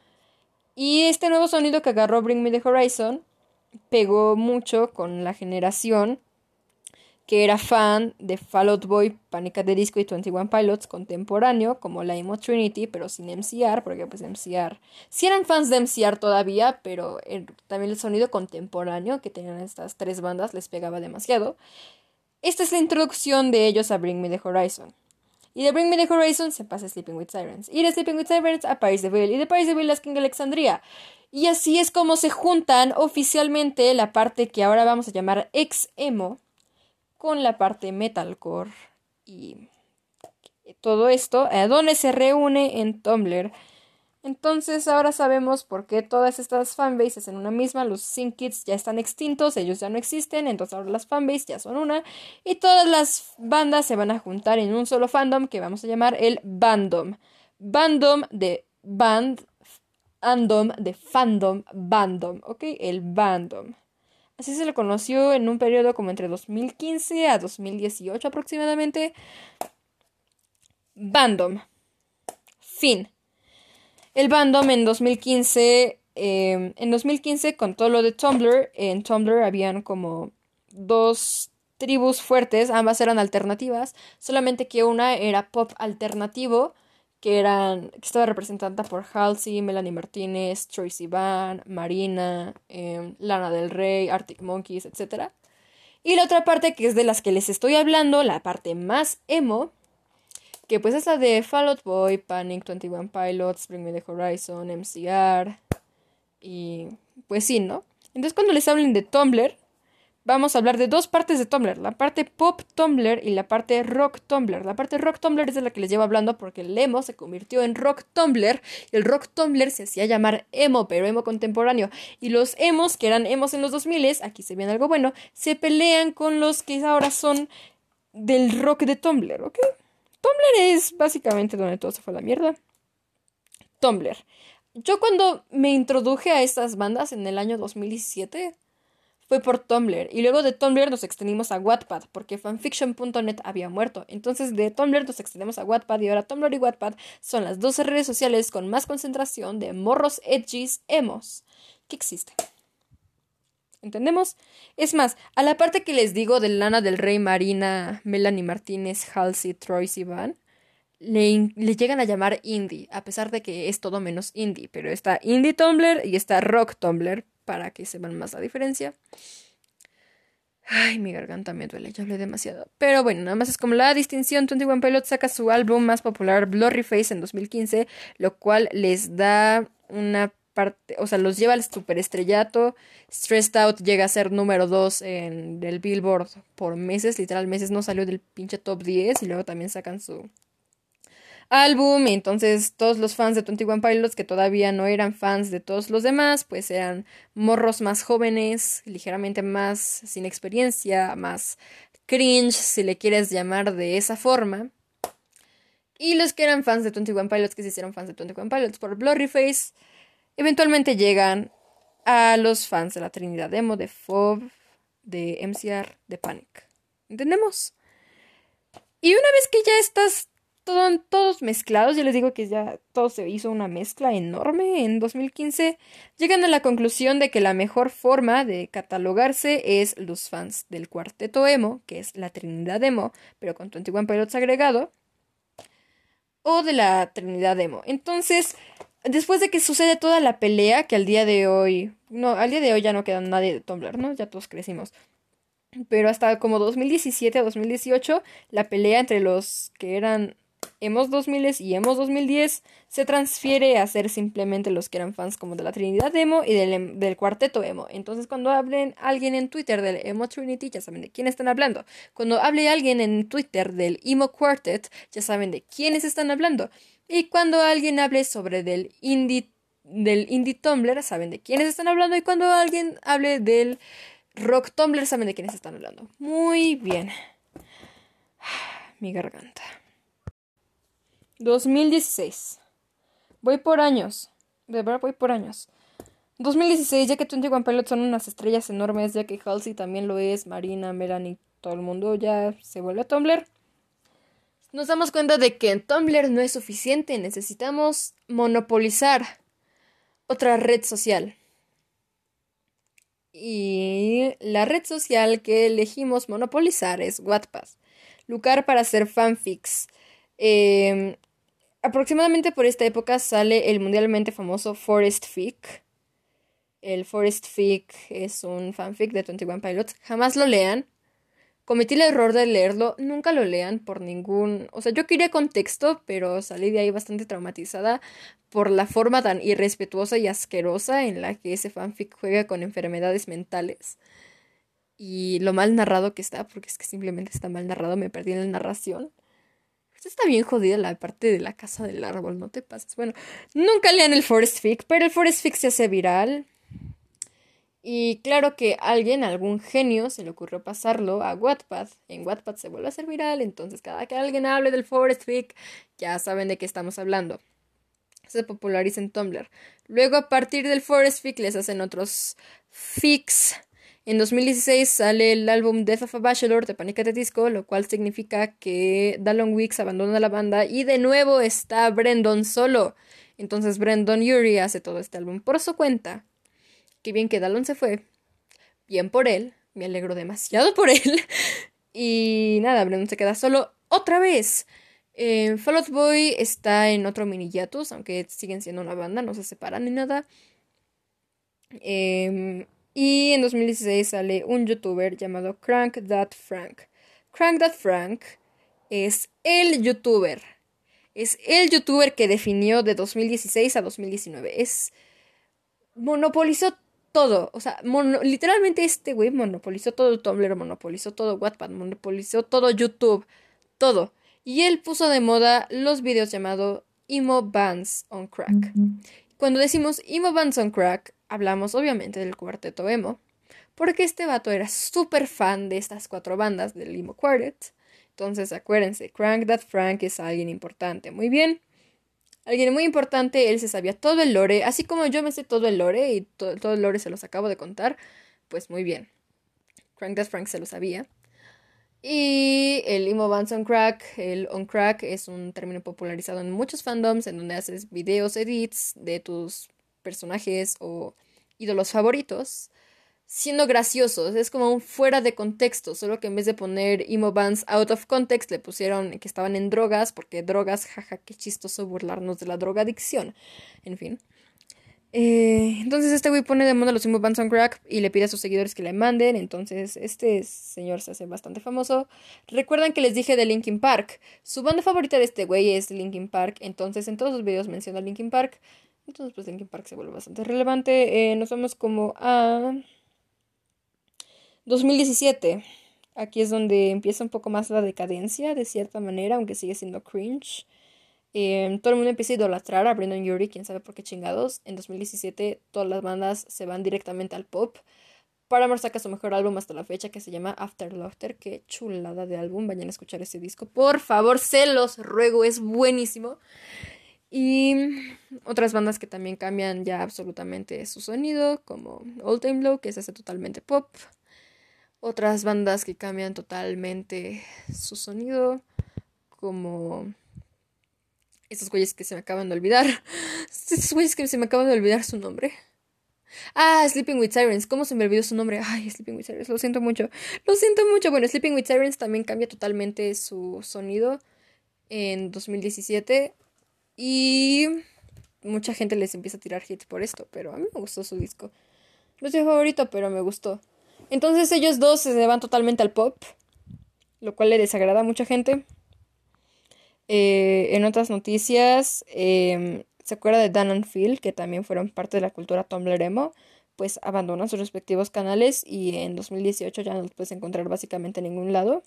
Y este nuevo sonido que agarró Bring Me the Horizon pegó mucho con la generación que era fan de Fall Out Boy, Panic! at the Disco y 21 Pilots contemporáneo, como la Emo Trinity, pero sin MCR, porque pues MCR, sí eran fans de MCR todavía, pero también el sonido contemporáneo que tenían estas tres bandas les pegaba demasiado. Esta es la introducción de ellos a Bring Me the Horizon. Y de Bring Me the Horizon se pasa Sleeping with Sirens. Y de Sleeping with Sirens a Paris Deville. Y de Paris Deville a King Alexandria. Y así es como se juntan oficialmente la parte que ahora vamos a llamar ex-emo con la parte metalcore y todo esto, a dónde se reúne en Tumblr. Entonces ahora sabemos por qué todas estas fanbases en una misma, los Sync Kids ya están extintos, ellos ya no existen, entonces ahora las fanbases ya son una y todas las bandas se van a juntar en un solo fandom que vamos a llamar el Bandom. Bandom de band, andom de fandom, bandom, ¿ok? El Bandom. Así se le conoció en un periodo como entre 2015 a 2018 aproximadamente. Bandom. Fin. El Bandom en 2015, em, en 2015 con todo lo de Tumblr, en Tumblr habían como dos tribus fuertes, ambas eran alternativas, solamente que una era pop alternativo que eran que estaba representada por Halsey, Melanie Martínez, Tracy Van, Marina, em, Lana del Rey, Arctic Monkeys, etc. Y la otra parte que es de las que les estoy hablando, la parte más emo, que pues es la de Fall Out Boy, Panic, 21 Pilots, Bring Me the Horizon, MCR y pues sí, ¿no? Entonces cuando les hablen de Tumblr, vamos a hablar de dos partes de Tumblr, la parte pop Tumblr y la parte rock Tumblr. La parte rock Tumblr es de la que les llevo hablando porque el emo se convirtió en rock Tumblr y el rock Tumblr se hacía llamar emo, pero emo contemporáneo. Y los emos, que eran emos en los 2000, aquí se viene algo bueno, se pelean con los que ahora son del rock de Tumblr, ¿ok? Tumblr es básicamente donde todo se fue a la mierda. Tumblr. Yo cuando me introduje a estas bandas en el año 2017, fue por Tumblr. Y luego de Tumblr nos extendimos a Wattpad, porque fanfiction.net había muerto. Entonces de Tumblr nos extendemos a Wattpad y ahora Tumblr y Wattpad son las dos redes sociales con más concentración de morros edgys emos que existen. ¿Entendemos? Es más, a la parte que les digo de Lana del Rey, Marina, Melanie Martínez, Halsey, Troy Sivan, le, le, llegan a llamar indie, a pesar de que es todo menos indie. Pero está indie Tumblr y está rock Tumblr, para que sepan más la diferencia. Ay, mi garganta me duele, ya hablé demasiado. Pero bueno, nada más es como la distinción. 21 Pilots saca su álbum más popular, Blurry Face, en 2015, lo cual les da una parte, o sea, los lleva al superestrellato. Stressed Out llega a ser número 2 en el Billboard por meses, literal meses no salió del pinche top 10 y luego también sacan su álbum. Entonces todos los fans de 21 Pilots que todavía no eran fans de todos los demás, pues eran morros más jóvenes, ligeramente más sin experiencia, más cringe, si le quieres llamar de esa forma. Y los que eran fans de 21 Pilots, que se hicieron fans de 21 Pilots por Blurryface, eventualmente llegan a los fans de la Trinidad Demo, de FOB, de MCR, de Panic. ¿Entendemos? Y una vez que ya estás todos mezclados, yo les digo que ya todo se hizo una mezcla enorme en 2015, llegan a la conclusión de que la mejor forma de catalogarse es los fans del cuarteto emo, que es la Trinidad emo, pero con 21 Pilots agregado, o de la Trinidad emo. Entonces, después de que sucede toda la pelea, que al día de hoy, no, al día de hoy ya no queda nadie de Tumblr, ¿no? Ya todos crecimos. Pero hasta como 2017 a 2018, la pelea entre los que eran Emos 2000 y Emos 2010 se transfiere a ser simplemente los que eran fans como de la Trinidad Emo y del, em, del cuarteto Emo. Entonces cuando hablen alguien en Twitter del Emo Trinity ya saben de quién están hablando. Cuando hable alguien en Twitter del Emo Quartet ya saben de quiénes están hablando. Y cuando alguien hable sobre del indie del indie Tumblr saben de quiénes están hablando y cuando alguien hable del rock Tumblr saben de quiénes están hablando. Muy bien. Mi garganta. 2016. Voy por años. De verdad voy por años. 2016, ya que 21 Pilots son unas estrellas enormes, ya que Halsey también lo es, Marina, Melanie, todo el mundo ya se vuelve a Tumblr. Nos damos cuenta de que en Tumblr no es suficiente, necesitamos monopolizar otra red social. Y la red social que elegimos monopolizar es Wattpad. Lugar para hacer fanfics. Eh, Aproximadamente por esta época sale el mundialmente famoso Forest Fic. El Forest Fic es un fanfic de 21 Pilots. Jamás lo lean. Cometí el error de leerlo. Nunca lo lean por ningún... O sea, yo quería contexto, pero salí de ahí bastante traumatizada por la forma tan irrespetuosa y asquerosa en la que ese fanfic juega con enfermedades mentales. Y lo mal narrado que está, porque es que simplemente está mal narrado, me perdí en la narración está bien jodida la parte de la casa del árbol, no te pases. Bueno, nunca lean el Forest Fic, pero el Forest Fic se hace viral. Y claro que alguien, algún genio, se le ocurrió pasarlo a Wattpad. En Wattpad se vuelve a hacer viral, entonces cada que alguien hable del Forest Fic, ya saben de qué estamos hablando. Se populariza en Tumblr. Luego, a partir del Forest Fic, les hacen otros fics en 2016 sale el álbum Death of a Bachelor de Panic! at Disco, lo cual significa que Dallon Weeks abandona la banda y de nuevo está Brandon solo. Entonces Brandon Yuri hace todo este álbum por su cuenta. Qué bien que Dallon se fue. Bien por él. Me alegro demasiado por él. y nada, Brandon se queda solo otra vez. Eh, Fall Out Boy está en otro mini hiatus, aunque siguen siendo una banda, no se separan ni nada. Eh, y en 2016 sale un youtuber llamado Crank That Frank. Crank That Frank es el youtuber. Es el youtuber que definió de 2016 a 2019. Es. Monopolizó todo. O sea, literalmente este güey monopolizó todo Tumblr, monopolizó todo Wattpad, monopolizó todo YouTube. Todo. Y él puso de moda los videos llamados Emo Bands on Crack. Cuando decimos Emo Bands on Crack, hablamos obviamente del cuarteto emo, porque este vato era súper fan de estas cuatro bandas del emo quartet. Entonces acuérdense, Crank That Frank es alguien importante. Muy bien. Alguien muy importante, él se sabía todo el lore, así como yo me sé todo el lore y todo el lore se los acabo de contar, pues muy bien. Crank That Frank se lo sabía. Y el emo bands on crack, el on crack es un término popularizado en muchos fandoms en donde haces videos, edits de tus personajes o ídolos favoritos, siendo graciosos. Es como un fuera de contexto, solo que en vez de poner emo out of context le pusieron que estaban en drogas, porque drogas, jaja, qué chistoso burlarnos de la drogadicción. En fin. Eh, entonces este güey pone de moda los Emo Bands on Crack y le pide a sus seguidores que le manden. Entonces este señor se hace bastante famoso. Recuerdan que les dije de Linkin Park. Su banda favorita de este güey es Linkin Park. Entonces en todos sus videos menciona Linkin Park. Entonces pues Linkin Park se vuelve bastante relevante. Eh, nos vamos como a 2017. Aquí es donde empieza un poco más la decadencia de cierta manera, aunque sigue siendo cringe. Em, todo el mundo empieza a idolatrar a Brendan Yuri, quién sabe por qué chingados. En 2017 todas las bandas se van directamente al pop. Paramore saca su mejor álbum hasta la fecha que se llama After Laughter. Qué chulada de álbum. Vayan a escuchar ese disco. Por favor, se los ruego. Es buenísimo. Y otras bandas que también cambian ya absolutamente su sonido, como Old Time Low, que se hace totalmente pop. Otras bandas que cambian totalmente su sonido, como estos güeyes que se me acaban de olvidar. Estos güeyes que se me acaban de olvidar su nombre. Ah, Sleeping with Sirens. ¿Cómo se me olvidó su nombre? Ay, Sleeping with Sirens. Lo siento mucho. Lo siento mucho. Bueno, Sleeping with Sirens también cambia totalmente su sonido en 2017. Y mucha gente les empieza a tirar hits por esto. Pero a mí me gustó su disco. No es mi favorito, pero me gustó. Entonces ellos dos se van totalmente al pop. Lo cual le desagrada a mucha gente. Eh, en otras noticias, em, ¿se acuerda de Dan and Phil, que también fueron parte de la cultura Tumblr emo? Pues abandonan sus respectivos canales y en 2018 ya no los puedes encontrar básicamente en ningún lado.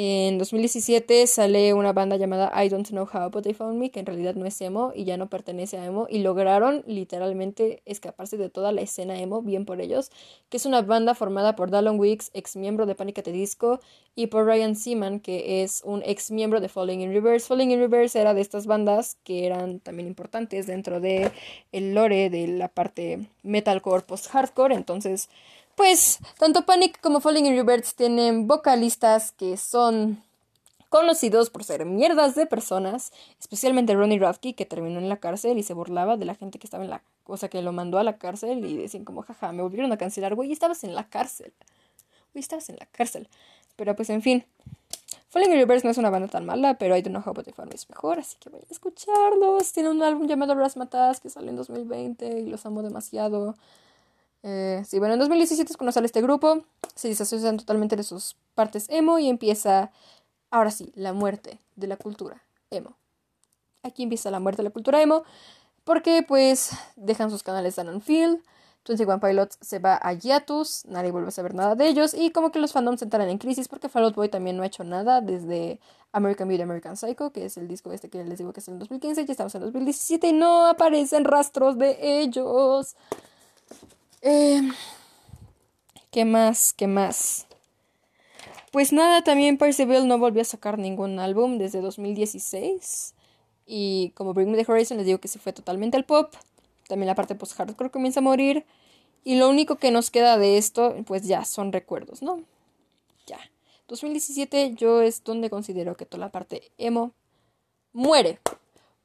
En 2017 sale una banda llamada I Don't Know How But They Found Me, que en realidad no es emo y ya no pertenece a emo, y lograron literalmente escaparse de toda la escena emo, bien por ellos, que es una banda formada por Dallon Weeks, ex miembro de Panic! at the Disco, y por Ryan Seaman, que es un ex miembro de Falling in Reverse. Falling in Reverse era de estas bandas que eran también importantes dentro de el lore de la parte metalcore post-hardcore, entonces pues tanto Panic como Falling in Reverse tienen vocalistas que son conocidos por ser mierdas de personas, especialmente Ronnie Radke, que terminó en la cárcel y se burlaba de la gente que estaba en la cosa que lo mandó a la cárcel y decían como, jaja, me volvieron a cancelar, güey, estabas en la cárcel. Güey, estabas en la cárcel. Pero pues en fin. Falling in Reverse no es una banda tan mala, pero I Don't Know How But The es mejor, así que vayan a escucharlos. Tiene un álbum llamado Rasmatas que salió en 2020 y los amo demasiado. Eh, sí, bueno, en 2017 es cuando sale este grupo, se disocian totalmente de sus partes emo y empieza, ahora sí, la muerte de la cultura emo. Aquí empieza la muerte de la cultura emo, porque pues dejan sus canales Dan Feel, 21 Pilots se va a Yatus, nadie vuelve a saber nada de ellos, y como que los fandoms entran en crisis porque Fall Out Boy también no ha hecho nada desde American Beauty, American Psycho, que es el disco este que les digo que es en 2015, ya estamos en 2017 y no aparecen rastros de ellos. Eh, ¿Qué más? ¿Qué más? Pues nada, también Percival no volvió a sacar ningún álbum desde 2016. Y como Bring Me the Horizon les digo que se fue totalmente al pop. También la parte post-hardcore comienza a morir. Y lo único que nos queda de esto, pues ya, son recuerdos, ¿no? Ya. 2017 yo es donde considero que toda la parte emo muere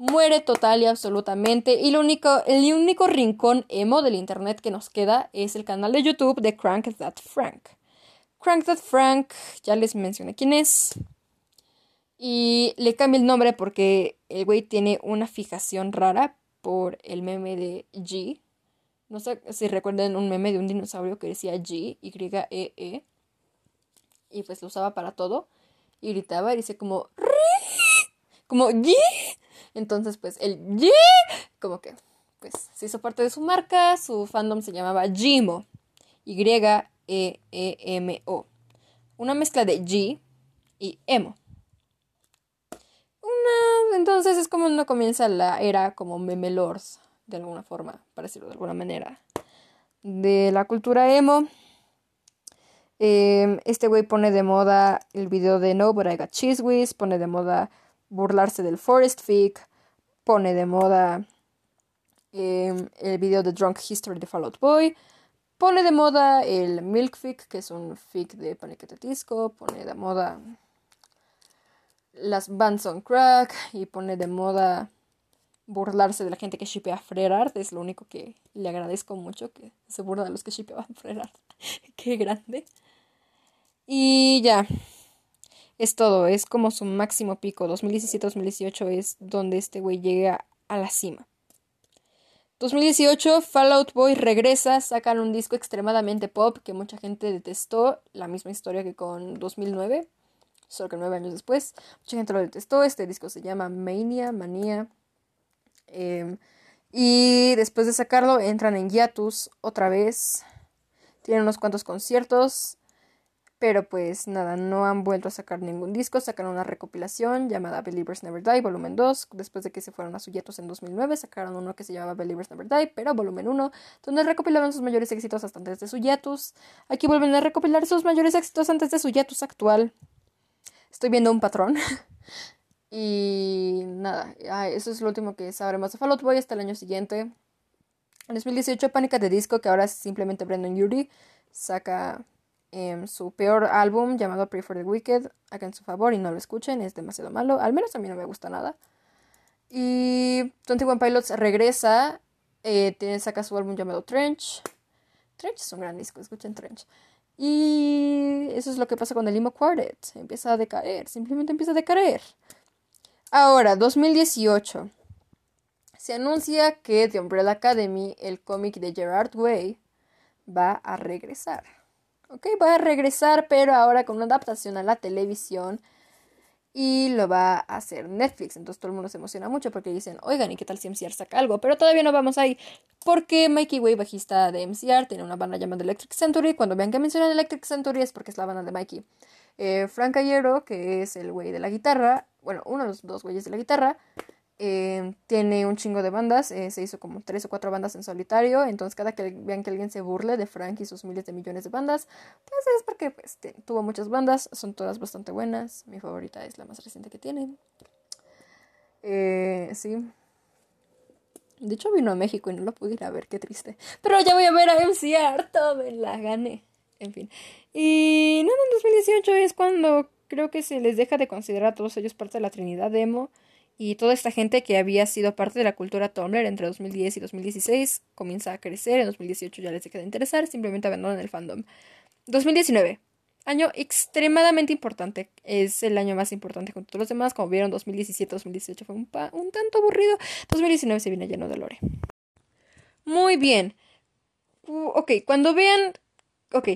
muere total y absolutamente. Y lo único, el único rincón emo del internet que nos queda es el canal de YouTube de Crank That Frank. Crank That Frank, ya les mencioné quién es. Y le cambio el nombre porque el güey tiene una fijación rara por el meme de G. No sé si recuerdan un meme de un dinosaurio que decía G, Y-E-E. -E, y pues lo usaba para todo. Y gritaba y dice como... Como G. Entonces, pues el G, como que, pues se hizo parte de su marca, su fandom se llamaba Gimo, Y-E-E-M-O. Una mezcla de G y emo. Una, entonces es como no comienza la era como memelors, de alguna forma, para decirlo de alguna manera, de la cultura emo. Em, este güey pone de moda el video de No, but I got cheese whiz, pone de moda burlarse del Forest Fig, pone de moda em, el video de Drunk History de Fall Out Boy, pone de moda el milk fig, que es un fig de paniquete disco, pone de moda las bands on crack y pone de moda burlarse de la gente que shipea Frerard. Es lo único que le agradezco mucho, que se burla de los que shipeaban Frerard. Qué grande. Y ya. Es todo, es como su máximo pico. 2017-2018 es donde este güey llega a la cima. 2018, Fallout Boy regresa, sacan un disco extremadamente pop que mucha gente detestó, la misma historia que con 2009, solo que nueve años después. Mucha gente lo detestó, este disco se llama Mania, Manía. Em, y después de sacarlo entran en hiatus otra vez. Tienen unos cuantos conciertos. Pero pues nada, no han vuelto a sacar ningún disco. Sacaron una recopilación llamada Believers Never Die, volumen 2. Después de que se fueron a Suyetos en 2009, sacaron uno que se llamaba Believers Never Die, pero volumen 1, donde recopilaban sus mayores éxitos hasta antes de su hiatus. Aquí vuelven a recopilar sus mayores éxitos antes de su hiatus actual. Estoy viendo un patrón. y nada, eso es lo último que sabremos de Fallout Boy hasta el año siguiente. En 2018, Pánica de Disco, que ahora simplemente Brendan Yuri, saca Em, su peor álbum llamado Pray for the Wicked. Hagan su favor y no lo escuchen, es demasiado malo. Al menos a mí no me gusta nada. Y 21 Pilots regresa, eh, tiene, saca su álbum llamado Trench. Trench es un gran disco, escuchen Trench. Y eso es lo que pasa con el Limo Quartet. Empieza a decaer, simplemente empieza a decaer. Ahora, 2018. Se anuncia que The Umbrella Academy, el cómic de Gerard Way, va a regresar. Ok, va a regresar, pero ahora con una adaptación a la televisión. Y lo va a hacer Netflix. Entonces todo el mundo se emociona mucho porque dicen, oigan, ¿y qué tal si MCR saca algo? Pero todavía no vamos ahí. Porque Mikey Way, bajista de MCR, tiene una banda llamada Electric Century. Cuando vean que mencionan Electric Century es porque es la banda de Mikey. Eh, Frank Ayero, que es el güey de la guitarra, bueno, uno de los dos güeyes de la guitarra, eh, tiene un chingo de bandas, eh, se hizo como tres o cuatro bandas en solitario, entonces cada que vean que alguien se burle de Frank y sus miles de millones de bandas, pues es porque pues, tuvo muchas bandas, son todas bastante buenas, mi favorita es la más reciente que tiene. Eh, sí. De hecho vino a México y no lo pude ir a ver, qué triste. Pero ya voy a ver a MCR, todo me la gané. En fin. Y nada, en 2018 es cuando creo que se les deja de considerar a todos ellos parte de la Trinidad Emo. Y toda esta gente que había sido parte de la cultura Tumblr entre 2010 y 2016 comienza a crecer. En 2018 ya les deja de interesar, simplemente abandonan el fandom. 2019. Año extremadamente importante. Es el año más importante con todos los demás. Como vieron, 2017-2018 fue un, un tanto aburrido. 2019 se viene lleno de lore. Muy bien. Ok, cuando vean... Ok.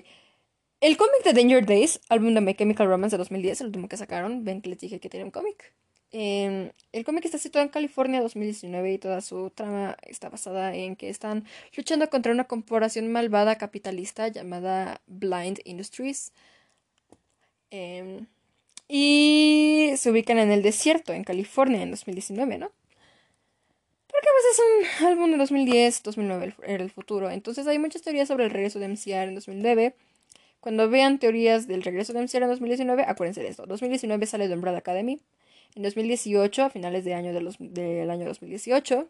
El cómic de Danger Days, álbum de My Chemical Romance de 2010, el último que sacaron. Ven que les dije que tiene un cómic. Em, el cómic está situado en California 2019 y toda su trama está basada en que están luchando contra una corporación malvada capitalista llamada Blind Industries. Em, y se ubican en el desierto, en California, en 2019, ¿no? Porque pues es un álbum de 2010, 2009 era el futuro. Entonces hay muchas teorías sobre el regreso de MCR en 2009. Cuando vean teorías del regreso de MCR en 2019, acuérdense de esto. 2019 sale de Umbrella Academy. En 2018, a finales de año del año 2018,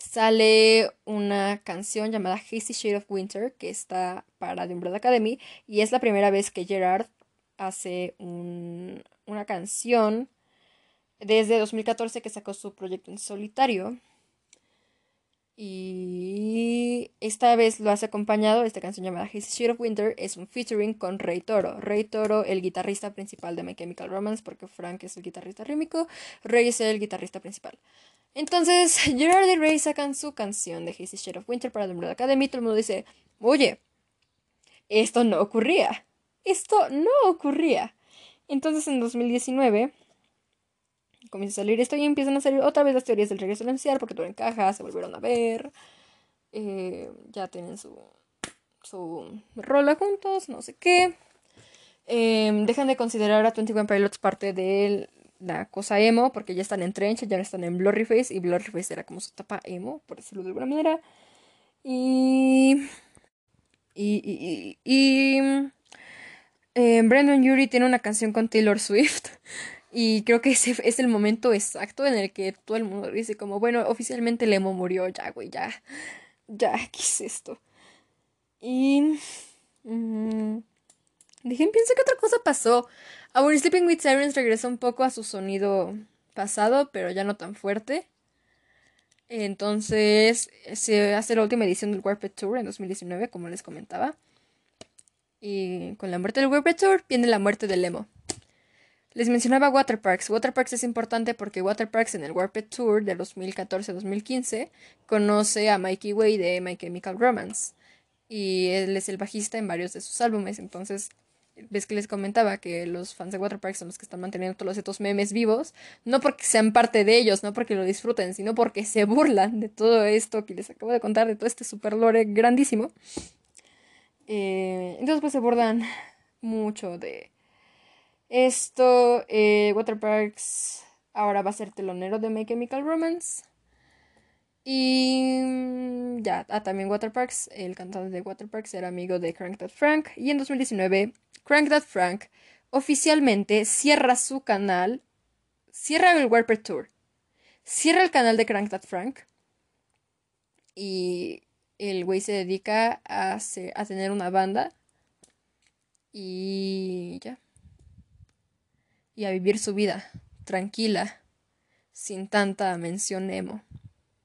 sale una canción llamada Hazy Shade of Winter que está para The Umbrella Academy y es la primera vez que Gerard hace una canción desde 2014 que sacó su proyecto en solitario y esta vez lo hace acompañado, esta canción llamada His Shade of Winter es un featuring con Rey Toro. Rey Toro, el guitarrista principal de My Chemical Romance, porque Frank es el guitarrista rítmico, Rey es el guitarrista principal. Entonces, Gerard y Ray sacan su canción de His Shade of Winter para The Umbrella Academy. Todo el mundo dice, oye, esto no ocurría. Esto no ocurría. Entonces, en 2019 comienza a salir esto y empiezan a salir otra vez las teorías del regreso del porque todo encaja, se volvieron a ver, eh, ya tienen su, su rola juntos, no sé qué. Em, dejan de considerar a 21 Pilots parte de la cosa emo, porque ya están en Trench, ya no están en Blurryface, y Blurryface era como su tapa emo, por decirlo de alguna manera. Y. Y. Y. y, em, Brandon Yuri tiene una canción con Taylor Swift. Y creo que ese es el momento exacto en el que todo el mundo dice como, bueno, oficialmente Lemo murió, ya, güey, ya, ya, ¿qué es esto? Y... Mm, dije, pienso que otra cosa pasó. Our Sleeping with Sirens regresó un poco a su sonido pasado, pero ya no tan fuerte. Entonces se hace la última edición del Warped Tour en 2019, como les comentaba. Y con la muerte del Warped Tour viene la muerte del Emo. Les mencionaba Waterparks. Waterparks es importante porque Waterparks en el Warped Tour de 2014-2015 conoce a Mikey Way de My Chemical Romance. Y él es el bajista en varios de sus álbumes. Entonces ves que les comentaba que los fans de Waterparks son los que están manteniendo todos estos memes vivos, no porque sean parte de ellos, no porque lo disfruten, sino porque se burlan de todo esto que les acabo de contar, de todo este super lore grandísimo. Eh, entonces pues se burlan mucho de esto. Eh, Waterparks ahora va a ser telonero de My Chemical Romance. Y mm, ya, ah, también Waterparks, el cantante de Waterparks era amigo de Crank That Frank. Y en 2019 Crank That Frank oficialmente cierra su canal, cierra el Warped Tour, cierra el canal de Crank That Frank y el güey se dedica a, a tener una banda y ya. Y a vivir su vida tranquila, sin tanta mención emo.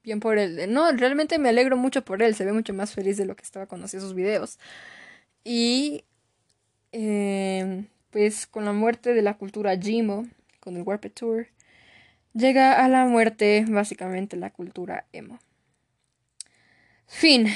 Bien por él. No, realmente me alegro mucho por él. Se ve mucho más feliz de lo que estaba cuando hacía sus videos. Y eh, pues con la muerte de la cultura Jimo, con el Warped Tour, llega a la muerte básicamente la cultura emo. Fin.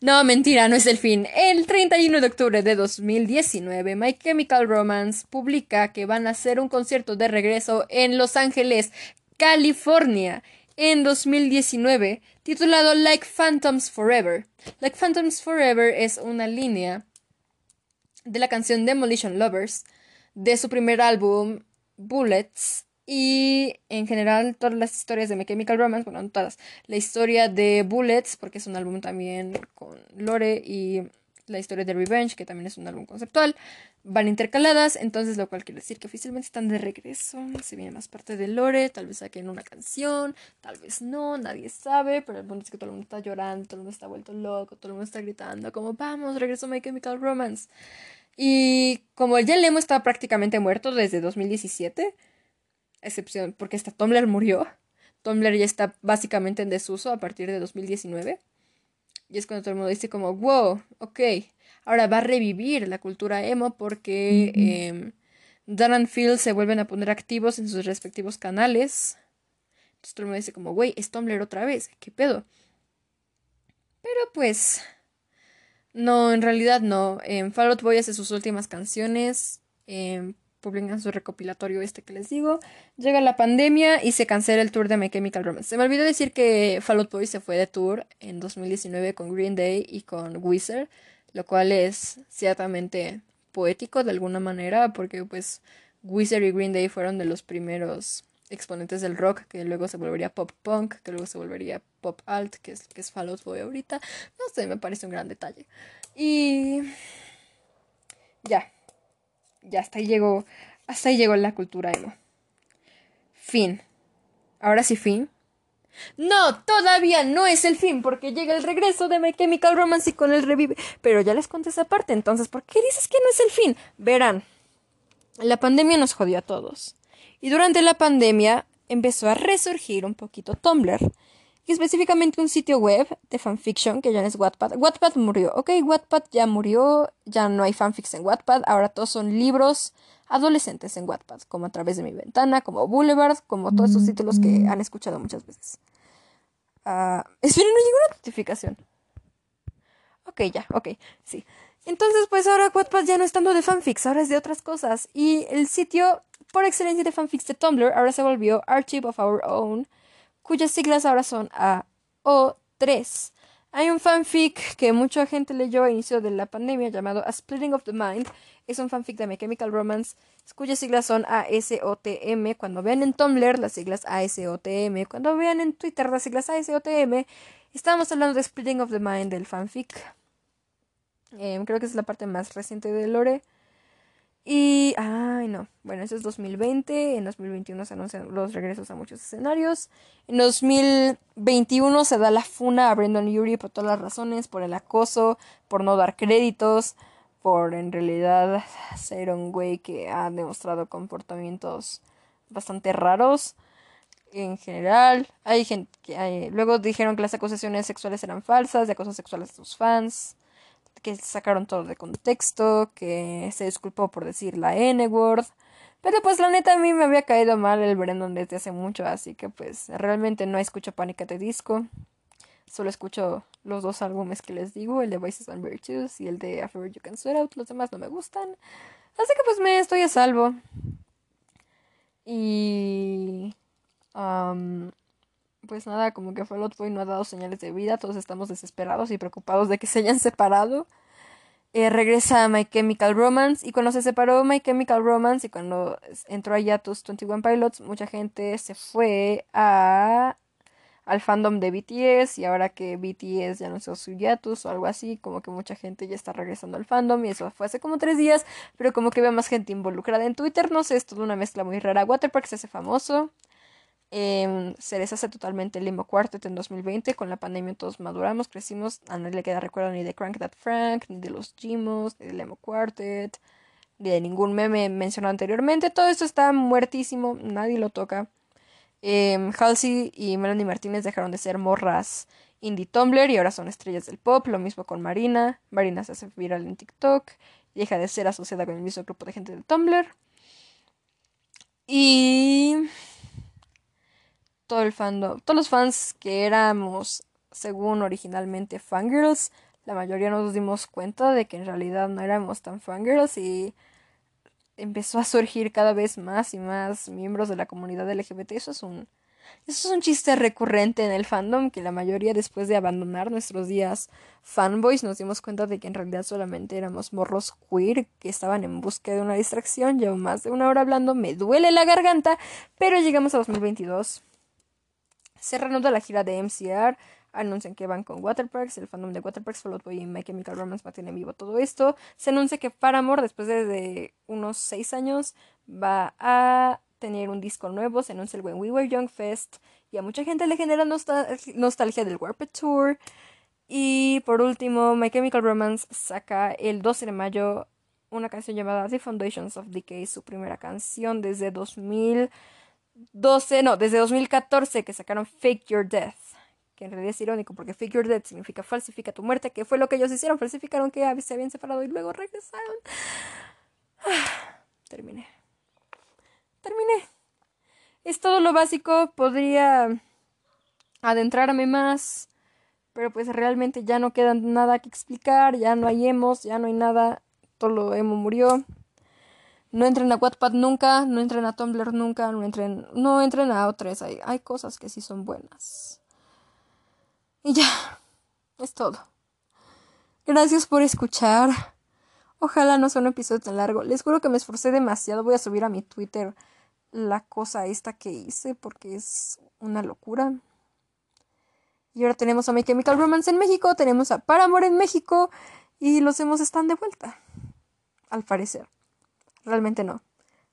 No, mentira, no es el fin. El 31 de octubre de 2019, My Chemical Romance publica que van a hacer un concierto de regreso en Los Ángeles, California, en 2019, titulado Like Phantoms Forever. Like Phantoms Forever es una línea de la canción Demolition Lovers, de su primer álbum Bullets, y en general todas las historias de My Chemical Romance, bueno, no todas, la historia de Bullets, porque es un álbum también con Lore, y la historia de Revenge, que también es un álbum conceptual, van intercaladas, entonces lo cual quiere decir que oficialmente están de regreso, se viene más parte de Lore, tal vez saquen una canción, tal vez no, nadie sabe, pero el punto es que todo el mundo está llorando, todo el mundo está vuelto loco, todo el mundo está gritando como vamos, regreso My Chemical Romance. Y como ya Lemo está prácticamente muerto desde 2017, excepción porque hasta Tumblr murió, Tumblr ya está básicamente en desuso a partir de 2019. Y es cuando todo el mundo dice como, wow, ok, ahora va a revivir la cultura emo porque eh, Dan and Phil se vuelven a poner activos en sus respectivos canales. Entonces todo el mundo dice como, güey, es Tumblr otra vez, ¿qué pedo? Pero pues, no, en realidad no. Eh, Fall Out Boy hace sus últimas canciones. Eh, publican su recopilatorio este que les digo. Llega la pandemia y se cancela el tour de My Chemical Romance. Se me olvidó decir que Fall Out Boy se fue de tour en 2019 con Green Day y con Wizard, lo cual es ciertamente poético de alguna manera porque pues Wizard y Green Day fueron de los primeros exponentes del rock que luego se volvería pop punk, que luego se volvería pop alt, que es, que es Fall Out Boy ahorita. No sé, me parece un gran detalle. Y ya, ya hasta ahí llegó, hasta ahí llegó la cultura emo. Fin. Ahora sí, fin. No, todavía no es el fin, porque llega el regreso de My Chemical Romance y con el revive. Pero ya les conté esa parte, entonces, ¿por qué dices que no es el fin? Verán, la pandemia nos jodió a todos. Y durante la pandemia empezó a resurgir un poquito Tumblr específicamente un sitio web de fanfiction que ya no es Wattpad. Wattpad murió, ok, Wattpad ya murió, ya no hay fanfics en Wattpad, ahora todos son libros adolescentes en Wattpad, como a través de mi ventana, como Boulevard, como todos esos títulos que han escuchado muchas veces. Uh, esperen, no llegó una notificación. Ok, ya, ok, sí. Entonces, pues ahora Wattpad ya no es tanto de fanfics, ahora es de otras cosas. Y el sitio por excelencia de fanfics de Tumblr ahora se volvió Archive of Our Own cuyas siglas ahora son AO3. Hay un fanfic que mucha gente leyó a inicio de la pandemia llamado A Splitting of the Mind. Es un fanfic de My Chemical Romance cuyas siglas son ASOTM. Cuando vean en Tumblr las siglas ASOTM, cuando vean en Twitter las siglas ASOTM, estamos hablando de Splitting of the Mind del fanfic. Em, creo que es la parte más reciente de Lore. Y, ay no, bueno, eso es 2020, en 2021 se anuncian los regresos a muchos escenarios, en 2021 se da la funa a Brendan Urie por todas las razones, por el acoso, por no dar créditos, por en realidad ser un güey que ha demostrado comportamientos bastante raros en general. Hay gente que hay, luego dijeron que las acusaciones sexuales eran falsas, de acoso sexual a sus fans, que sacaron todo de contexto, que se disculpó por decir la N-word. Pero pues la neta a mí me había caído mal el Brandon desde hace mucho, así que pues realmente no escucho Pánica de Disco. Solo escucho los dos álbumes que les digo, el de Voices and Virtues y el de After You Can Sweat Out. Los demás no me gustan. Así que pues me estoy a salvo. Y... pues nada, como que Fall Out Boy no ha dado señales de vida. Todos estamos desesperados y preocupados de que se hayan separado. Eh, regresa My Chemical Romance y cuando se separó My Chemical Romance y cuando entró a tus 21 Pilots, mucha gente se fue a al fandom de BTS y ahora que BTS ya no su hiatus o algo así, como que mucha gente ya está regresando al fandom y eso fue hace como tres días, pero como que veo más gente involucrada en Twitter, no sé, es toda una mezcla muy rara. Waterpark se hace famoso, eh, se deshace totalmente el Limo Quartet en 2020, con la pandemia todos maduramos, crecimos, a nadie le queda recuerdo ni de Crank That Frank, ni de los Jimos, ni del Limo Quartet, ni de ningún meme mencionado anteriormente, todo esto está muertísimo, nadie lo toca. Eh, Halsey y Melanie Martínez dejaron de ser morras indie Tumblr y ahora son estrellas del pop. Lo mismo con Marina. Marina se hace viral en TikTok. Y deja de ser asociada con el mismo grupo de gente de Tumblr. Y todo el fandom, todos los fans que éramos, según originalmente fangirls, la mayoría nos dimos cuenta de que en realidad no éramos tan fangirls y empezó a surgir cada vez más y más miembros de la comunidad LGBT. Eso es un eso es un chiste recurrente en el fandom que la mayoría después de abandonar nuestros días fanboys nos dimos cuenta de que en realidad solamente éramos morros queer que estaban en busca de una distracción. Llevo más de una hora hablando, me duele la garganta, pero llegamos a 2022. Se reanuda la gira de MCR anuncian que van con Waterparks, el fandom de Waterparks, Fall Out Boy y My Chemical Romance mantienen vivo todo esto. Se anuncia que Paramore, después de, unos seis años, va a tener un disco nuevo. Se anuncia el When We Were Young Fest. Y a mucha gente le genera nostalgia del Warped Tour. Y por último, My Chemical Romance saca el 12 de mayo una canción llamada The Foundations of Decay, su primera canción desde 2012, no, desde 2014 que sacaron Fake Your Death que en realidad es irónico porque figure dead significa falsifica tu muerte, que fue lo que ellos hicieron, falsificaron que se habían separado y luego regresaron. terminé. Terminé. Es todo lo básico, podría adentrarme más, pero pues realmente ya no queda nada que explicar, ya no hay emos, ya no hay nada, todo lo emo murió. No entren a Wattpad nunca, no entren a Tumblr nunca, no entren, no entren a otras, hay, hay cosas que sí son buenas. Y ya, es todo. Gracias por escuchar. Ojalá no sea un episodio tan largo. Les juro que me esforcé demasiado. Voy a subir a mi Twitter la cosa esta que hice porque es una locura. Y ahora tenemos a My Chemical Romance en México, tenemos a Paramore en México y los hemos están de vuelta. Al parecer. Realmente no.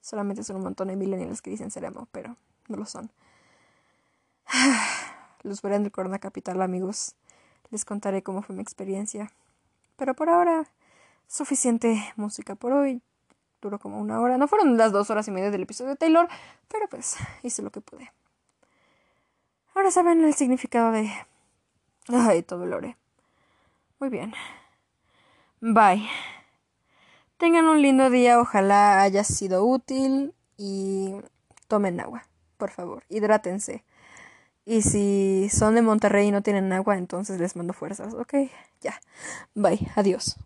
Solamente son un montón de millennials que dicen seremos, pero no lo son. Los veré en el Corona Capital, amigos. Les contaré cómo fue mi experiencia. Pero por ahora, suficiente música por hoy. Duró como una hora. No fueron las dos horas y media del episodio de Taylor, pero pues hice lo que pude. Ahora saben el significado de... Ay, todo lore. Muy bien. Bye. Tengan un lindo día, ojalá haya sido útil y tomen agua, por favor, hidrátense. Y si son de Monterrey y no tienen agua, entonces les mando fuerzas. Ok, ya. Bye. Adiós.